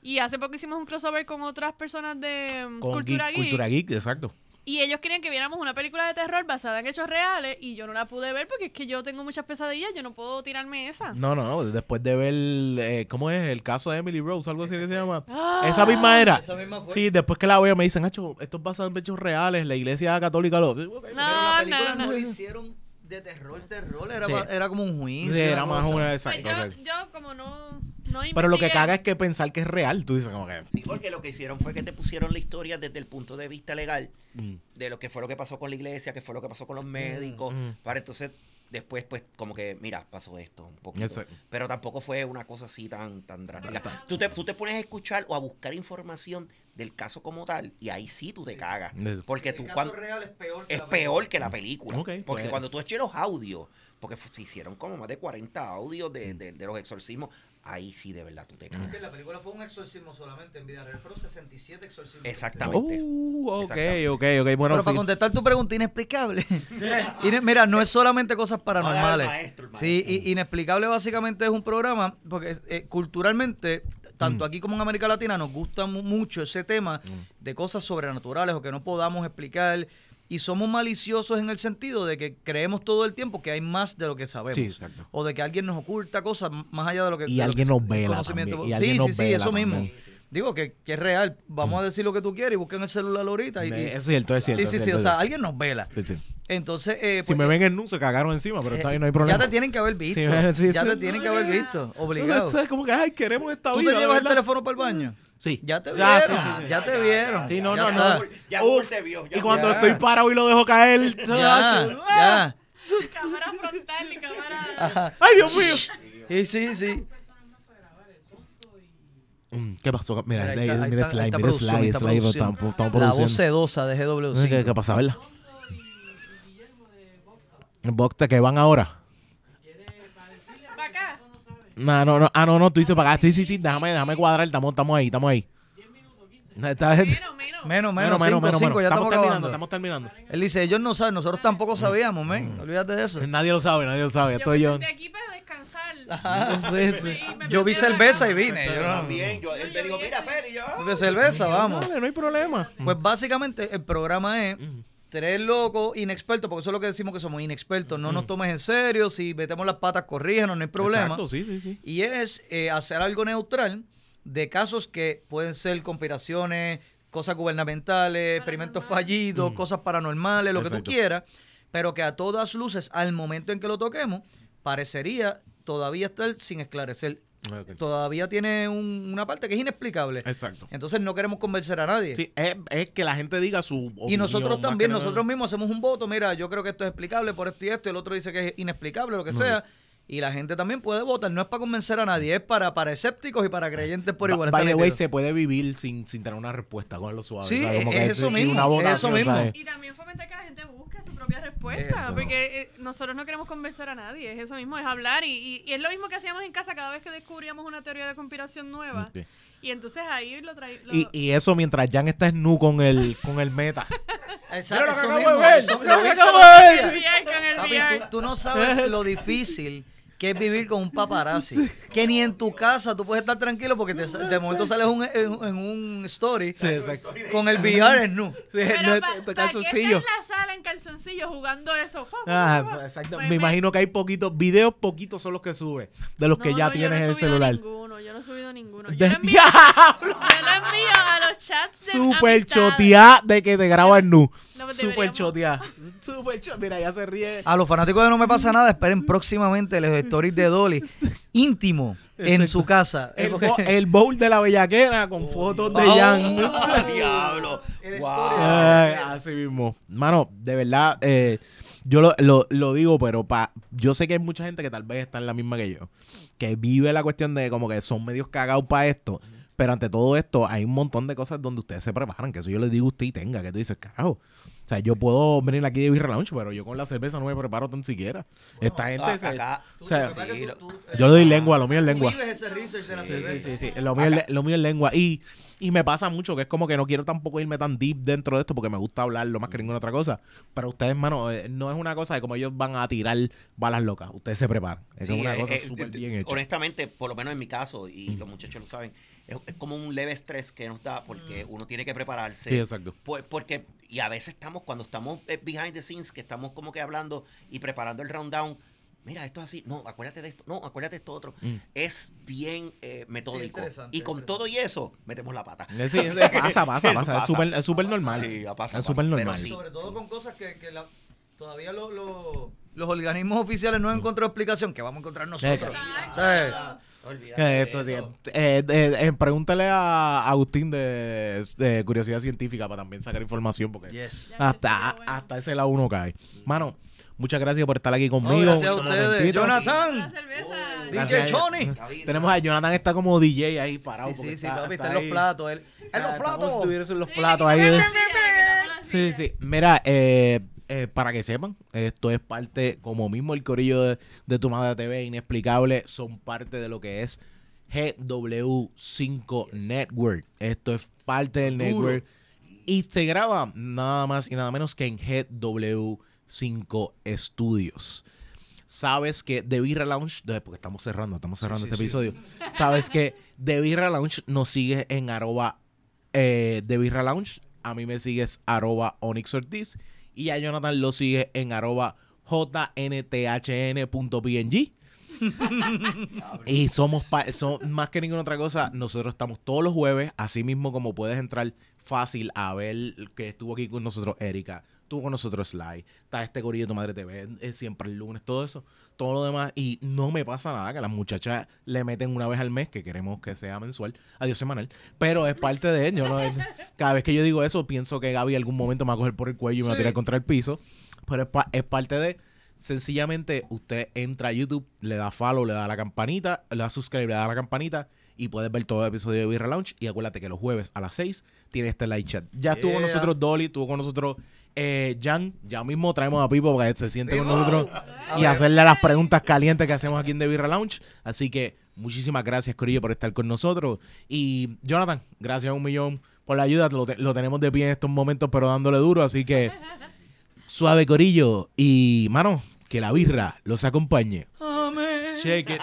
Y hace poco hicimos un crossover con otras personas de mm, Con Cultura geek- Geek. Cultura Geek, exacto. Y ellos querían que viéramos una película de terror basada en hechos reales y yo no la pude ver porque es que yo tengo muchas pesadillas, yo no puedo tirarme esa. No, no, no. Después de ver, eh, ¿cómo es? El caso de Emily Rose, algo así que se llama. Ah. Esa misma era. Esa misma fue. Sí, después que la veo me dicen, Hacho, esto es basado en hechos reales, la iglesia católica lo... No, Pero la película no, no, no. lo hicieron de terror, terror. Era, Sí. era como un juicio. Sí, era más una... Pues Exacto. yo, ok. yo como no, no Pero lo que caga es que pensar que es real, tú dices como que... Sí, porque lo que hicieron fue que te pusieron la historia desde el punto de vista legal mm, de lo que fue lo que pasó con la iglesia, que fue lo que pasó con los médicos, mm. para entonces después pues como que mira, pasó esto un poquito. Pero tampoco fue una cosa así tan tan drástica. Tú te, tú te pones a escuchar o a buscar información del caso como tal y ahí sí tú te cagas. Eso. Porque El tú caso cuando real es peor que es la peor que la película. Porque pues. cuando tú eches los audios, porque se hicieron como más de 40 audios de, de- de los exorcismos, ahí sí de verdad tú te cagas. Sí, la película fue un exorcismo solamente en vida real. Fueron 67 exorcismos. Exactamente. Uh, ok, Exactamente. ok, ok. Bueno, Pero para contestar tu pregunta, inexplicable. Ine- Mira, no es solamente cosas paranormales. No, maestro, Sí, inexplicable básicamente es un programa, porque eh, culturalmente, tanto Mm. aquí como en América Latina, nos gusta mu- mucho ese tema de cosas sobrenaturales o que no podamos explicar. Y somos maliciosos en el sentido de que creemos todo el tiempo que hay más de lo que sabemos. Sí, exacto. O de que alguien nos oculta cosas más allá de lo que Y de lo alguien que- nos el vela conocimiento. también, y Sí, alguien sí, nos sí, vela eso mismo. también. Digo que, que es real. Vamos a decir lo que tú quieres y busquen el celular ahorita. Y, y- Es cierto, es cierto. sí, sí, es sí. O sea, es alguien nos vela. cierto. Sí, sí. Entonces, eh, Si pues, me ven en nu, se cagaron encima, pero eh, está bien, no hay problema. Ya te tienen que haber visto. Sí, sí, ya sí. te tienen que haber visto. Obligado. ¿Sabes? Como que, ay, queremos esta ¿Tú vida. te de llevas el teléfono para el baño? Sí. Ya te Ya, vieron. sí, sí, sí. Ya te vieron. Sí, no, Ya no, no. Ya Google te vio. ya Y cuando Ya. estoy parado y lo dejo caer. Ya, ya. Cámara frontal y cámara. Ay, Dios mío. Sí, sí, sí. Mm, ¿Qué pasó? Mira, Mira, mira mira Slide, está Slide, producción. estamos estamos La voz produciendo. sedosa de GW5. ¿Qué, qué pasa, verdad? El box que van ahora. No, no, no. Ah, no, no, tú dices para acá. Sí, sí, sí. Déjame, déjame cuadrar. Estamos, estamos ahí, estamos ahí. Está- Menos, menos. Menos, menos, Menos, cinco, menos, menos, cinco, menos. ya Estamos estamos terminando, acabando. estamos terminando. Él dice, ellos no saben, nosotros tampoco sabíamos, men. Olvídate de eso. Nadie lo sabe, nadie lo sabe. Yo Estoy yo. senté aquí para descansar. Sí, sí. Y me Yo vi metí en la cerveza y cama. vine. Yo no, También, yo, él me dijo, mira, Feli, yo. Bebe cerveza, vamos. Dale, no hay problema. Pues básicamente el programa es tres locos inexpertos, porque eso es lo que decimos que somos inexpertos. No nos tomes en serio, si metemos las patas, corrígenos, no hay problema. Exacto, sí, sí, sí. Y es eh, hacer algo neutral de casos que pueden ser conspiraciones, cosas gubernamentales, experimentos fallidos, cosas paranormales, lo que tú quieras, pero que a todas luces, al momento en que lo toquemos, parecería todavía estar sin esclarecer. Todavía tiene un- una parte que es inexplicable. Exacto. Entonces no queremos convencer a nadie. Sí, es, es que la gente diga su opinión. Y nosotros también, nosotros mismos hacemos un voto, mira, yo creo que esto es explicable por esto y esto, y el otro dice que es inexplicable, lo que sea. Y la gente también puede votar, no es para convencer a nadie, es para, para escépticos y para creyentes por igual. By está the way, se puede vivir sin, sin tener una respuesta con lo suave. Sí, es que eso mismo, una es eso mismo. ¿sabes? Y también fomentar que la gente busque propia respuesta. Esto. Porque eh, nosotros no queremos convencer a nadie. Es eso mismo, es hablar. Y, y- y es lo mismo que hacíamos en casa cada vez que descubríamos una teoría de conspiración nueva. Y entonces ahí lo traíamos. Y, y eso mientras Jan está nu con el, con el meta. Exacto, lo que acabo de ver, lo que acabo de ver. tú, tú no sabes lo difícil que es vivir con un paparazzi. Que ni en tu casa tú puedes estar tranquilo porque te, de momento sales un- en, en un story con el VR en nu. Pero no pa- este pa' que esté en la sala en calzoncillo jugando eso. Ah, fa. exacto. Pues Me imagino que hay poquitos videos, poquitos son los que sube. De los que No, ya no, tienes en el celular. Ninguno, yo no he subido ninguno. Yo De- lo envío, yo lo envío a los chats de Super choteada de que te graban nu. No, pues Super deberíamos- choteada. Super choteada. Mira, ya se ríe. A los fanáticos de No Me Pasa Nada, esperen próximamente los stories de Dolly íntimo en su casa. El, Porque- bo- el bowl de la bellaquera con fotos de Oh. Jan. ¡Ah, diablo! Wow. de- Ay, así mismo. Mano, de verdad, eh, yo lo, lo- lo digo, pero pa, yo sé que hay mucha gente que tal vez está en la misma que yo. Que vive la cuestión de como que son medios cagados para esto. Pero ante todo esto, hay un montón de cosas donde ustedes se preparan. Que eso yo les digo a usted y tenga. Que tú dices, carajo. O sea, yo puedo venir aquí de Birra Lounge, pero yo con la cerveza no me preparo tan siquiera. Esta gente. Ah, se- acá, o sea, es sí, tú- tú- yo le doy lengua, lo mío es lengua. vives ese research de la Sí, cerveza. sí, sí, sí. Lo, mío es, le- lo mío es lengua. Y, y me pasa mucho que es como que no quiero tampoco irme tan deep dentro de esto porque me gusta hablar lo más que ninguna otra cosa. Pero ustedes, hermano, eh, no es una cosa de como ellos van a tirar balas locas. Ustedes se preparan. Es Sí, una eh, cosa eh, súper eh, bien hecha. Honestamente, por lo menos en mi caso, y los muchachos lo saben, es, es como un leve estrés que nos da porque uno tiene que prepararse. Sí, exacto. Pues, porque, y a veces estamos, cuando estamos eh, behind the scenes, que estamos como que hablando y preparando el rundown, mira, esto es así, no, acuérdate de esto, no, acuérdate de esto otro. Mm. Es bien eh, metódico. y con todo y eso, metemos la pata. Sí, sí, pasa, pasa, pasa. Es súper es súper normal. Sí, pasa, es súper Pero normal. sí. Sobre todo con cosas que, que la- todavía lo- lo- los organismos oficiales no han encontrado explicación, que vamos a encontrar nosotros. ¿Sabes? Que esto, eh, eh, eh, pregúntale a Agustín de, de Curiosidad Científica para también sacar información porque Yes. Hasta, hasta ese lado uno cae. Mano, muchas gracias por estar aquí No, conmigo. gracias a ustedes. Jonathan. DJ. David, Tenemos a Jonathan está como DJ ahí parado. Sí, sí, sí, está- papi, está está en los platos. él- En los está como si platos. en los Sí, platos ahí. Sí, sí. Mira, eh, eh, para que sepan, esto es parte, como mismo el corillo de, de Tu Madre TV, Inexplicable, son parte de lo que es GW5 Network. Esto es parte del network. Y se graba nada más y nada menos que en GW5 Studios. Sabes que The Birra Lounge, porque estamos cerrando, estamos cerrando este episodio. Sabes que The Birra Lounge nos sigue en arroba eh, The Birra Lounge. A mí me sigues arroba Onyx Ortiz. Y a Jonathan lo sigue en arroba jnthn.png. y somos, pa- so- más que ninguna otra cosa, nosotros estamos todos los jueves, así mismo como puedes entrar fácil a ver que estuvo aquí con nosotros Erika, estuvo con nosotros Sly, está este gorillo de tu madre TV, es siempre el lunes, todo eso, todo lo demás, y no me pasa nada que las muchachas le meten una vez al mes, que queremos que sea mensual, adiós semanal, pero es parte de ello, ¿no? cada vez que yo digo eso, pienso que Gaby algún momento me va a coger por el cuello y me va a tirar contra el piso, pero es, pa- es parte de sencillamente usted entra a YouTube, le da follow, le da la campanita, le da subscribe, le da la campanita y puedes ver todo el episodio de Birra Lounge. Y acuérdate que los jueves a las 6 tiene este live chat. Ya estuvo con Yeah. nosotros Dolly, estuvo con nosotros eh, Jan. Ya mismo traemos a Pipo para que se siente con nosotros y hacerle las preguntas calientes que hacemos aquí en The Birra Lounge. Así que muchísimas gracias, Corillo, por estar con nosotros. Y Jonathan, gracias un millón por la ayuda. Lo, te- lo tenemos de pie en estos momentos, pero dándole duro. Así que suave, Corillo. Y, mano, que la birra los acompañe. Amén. Shake it.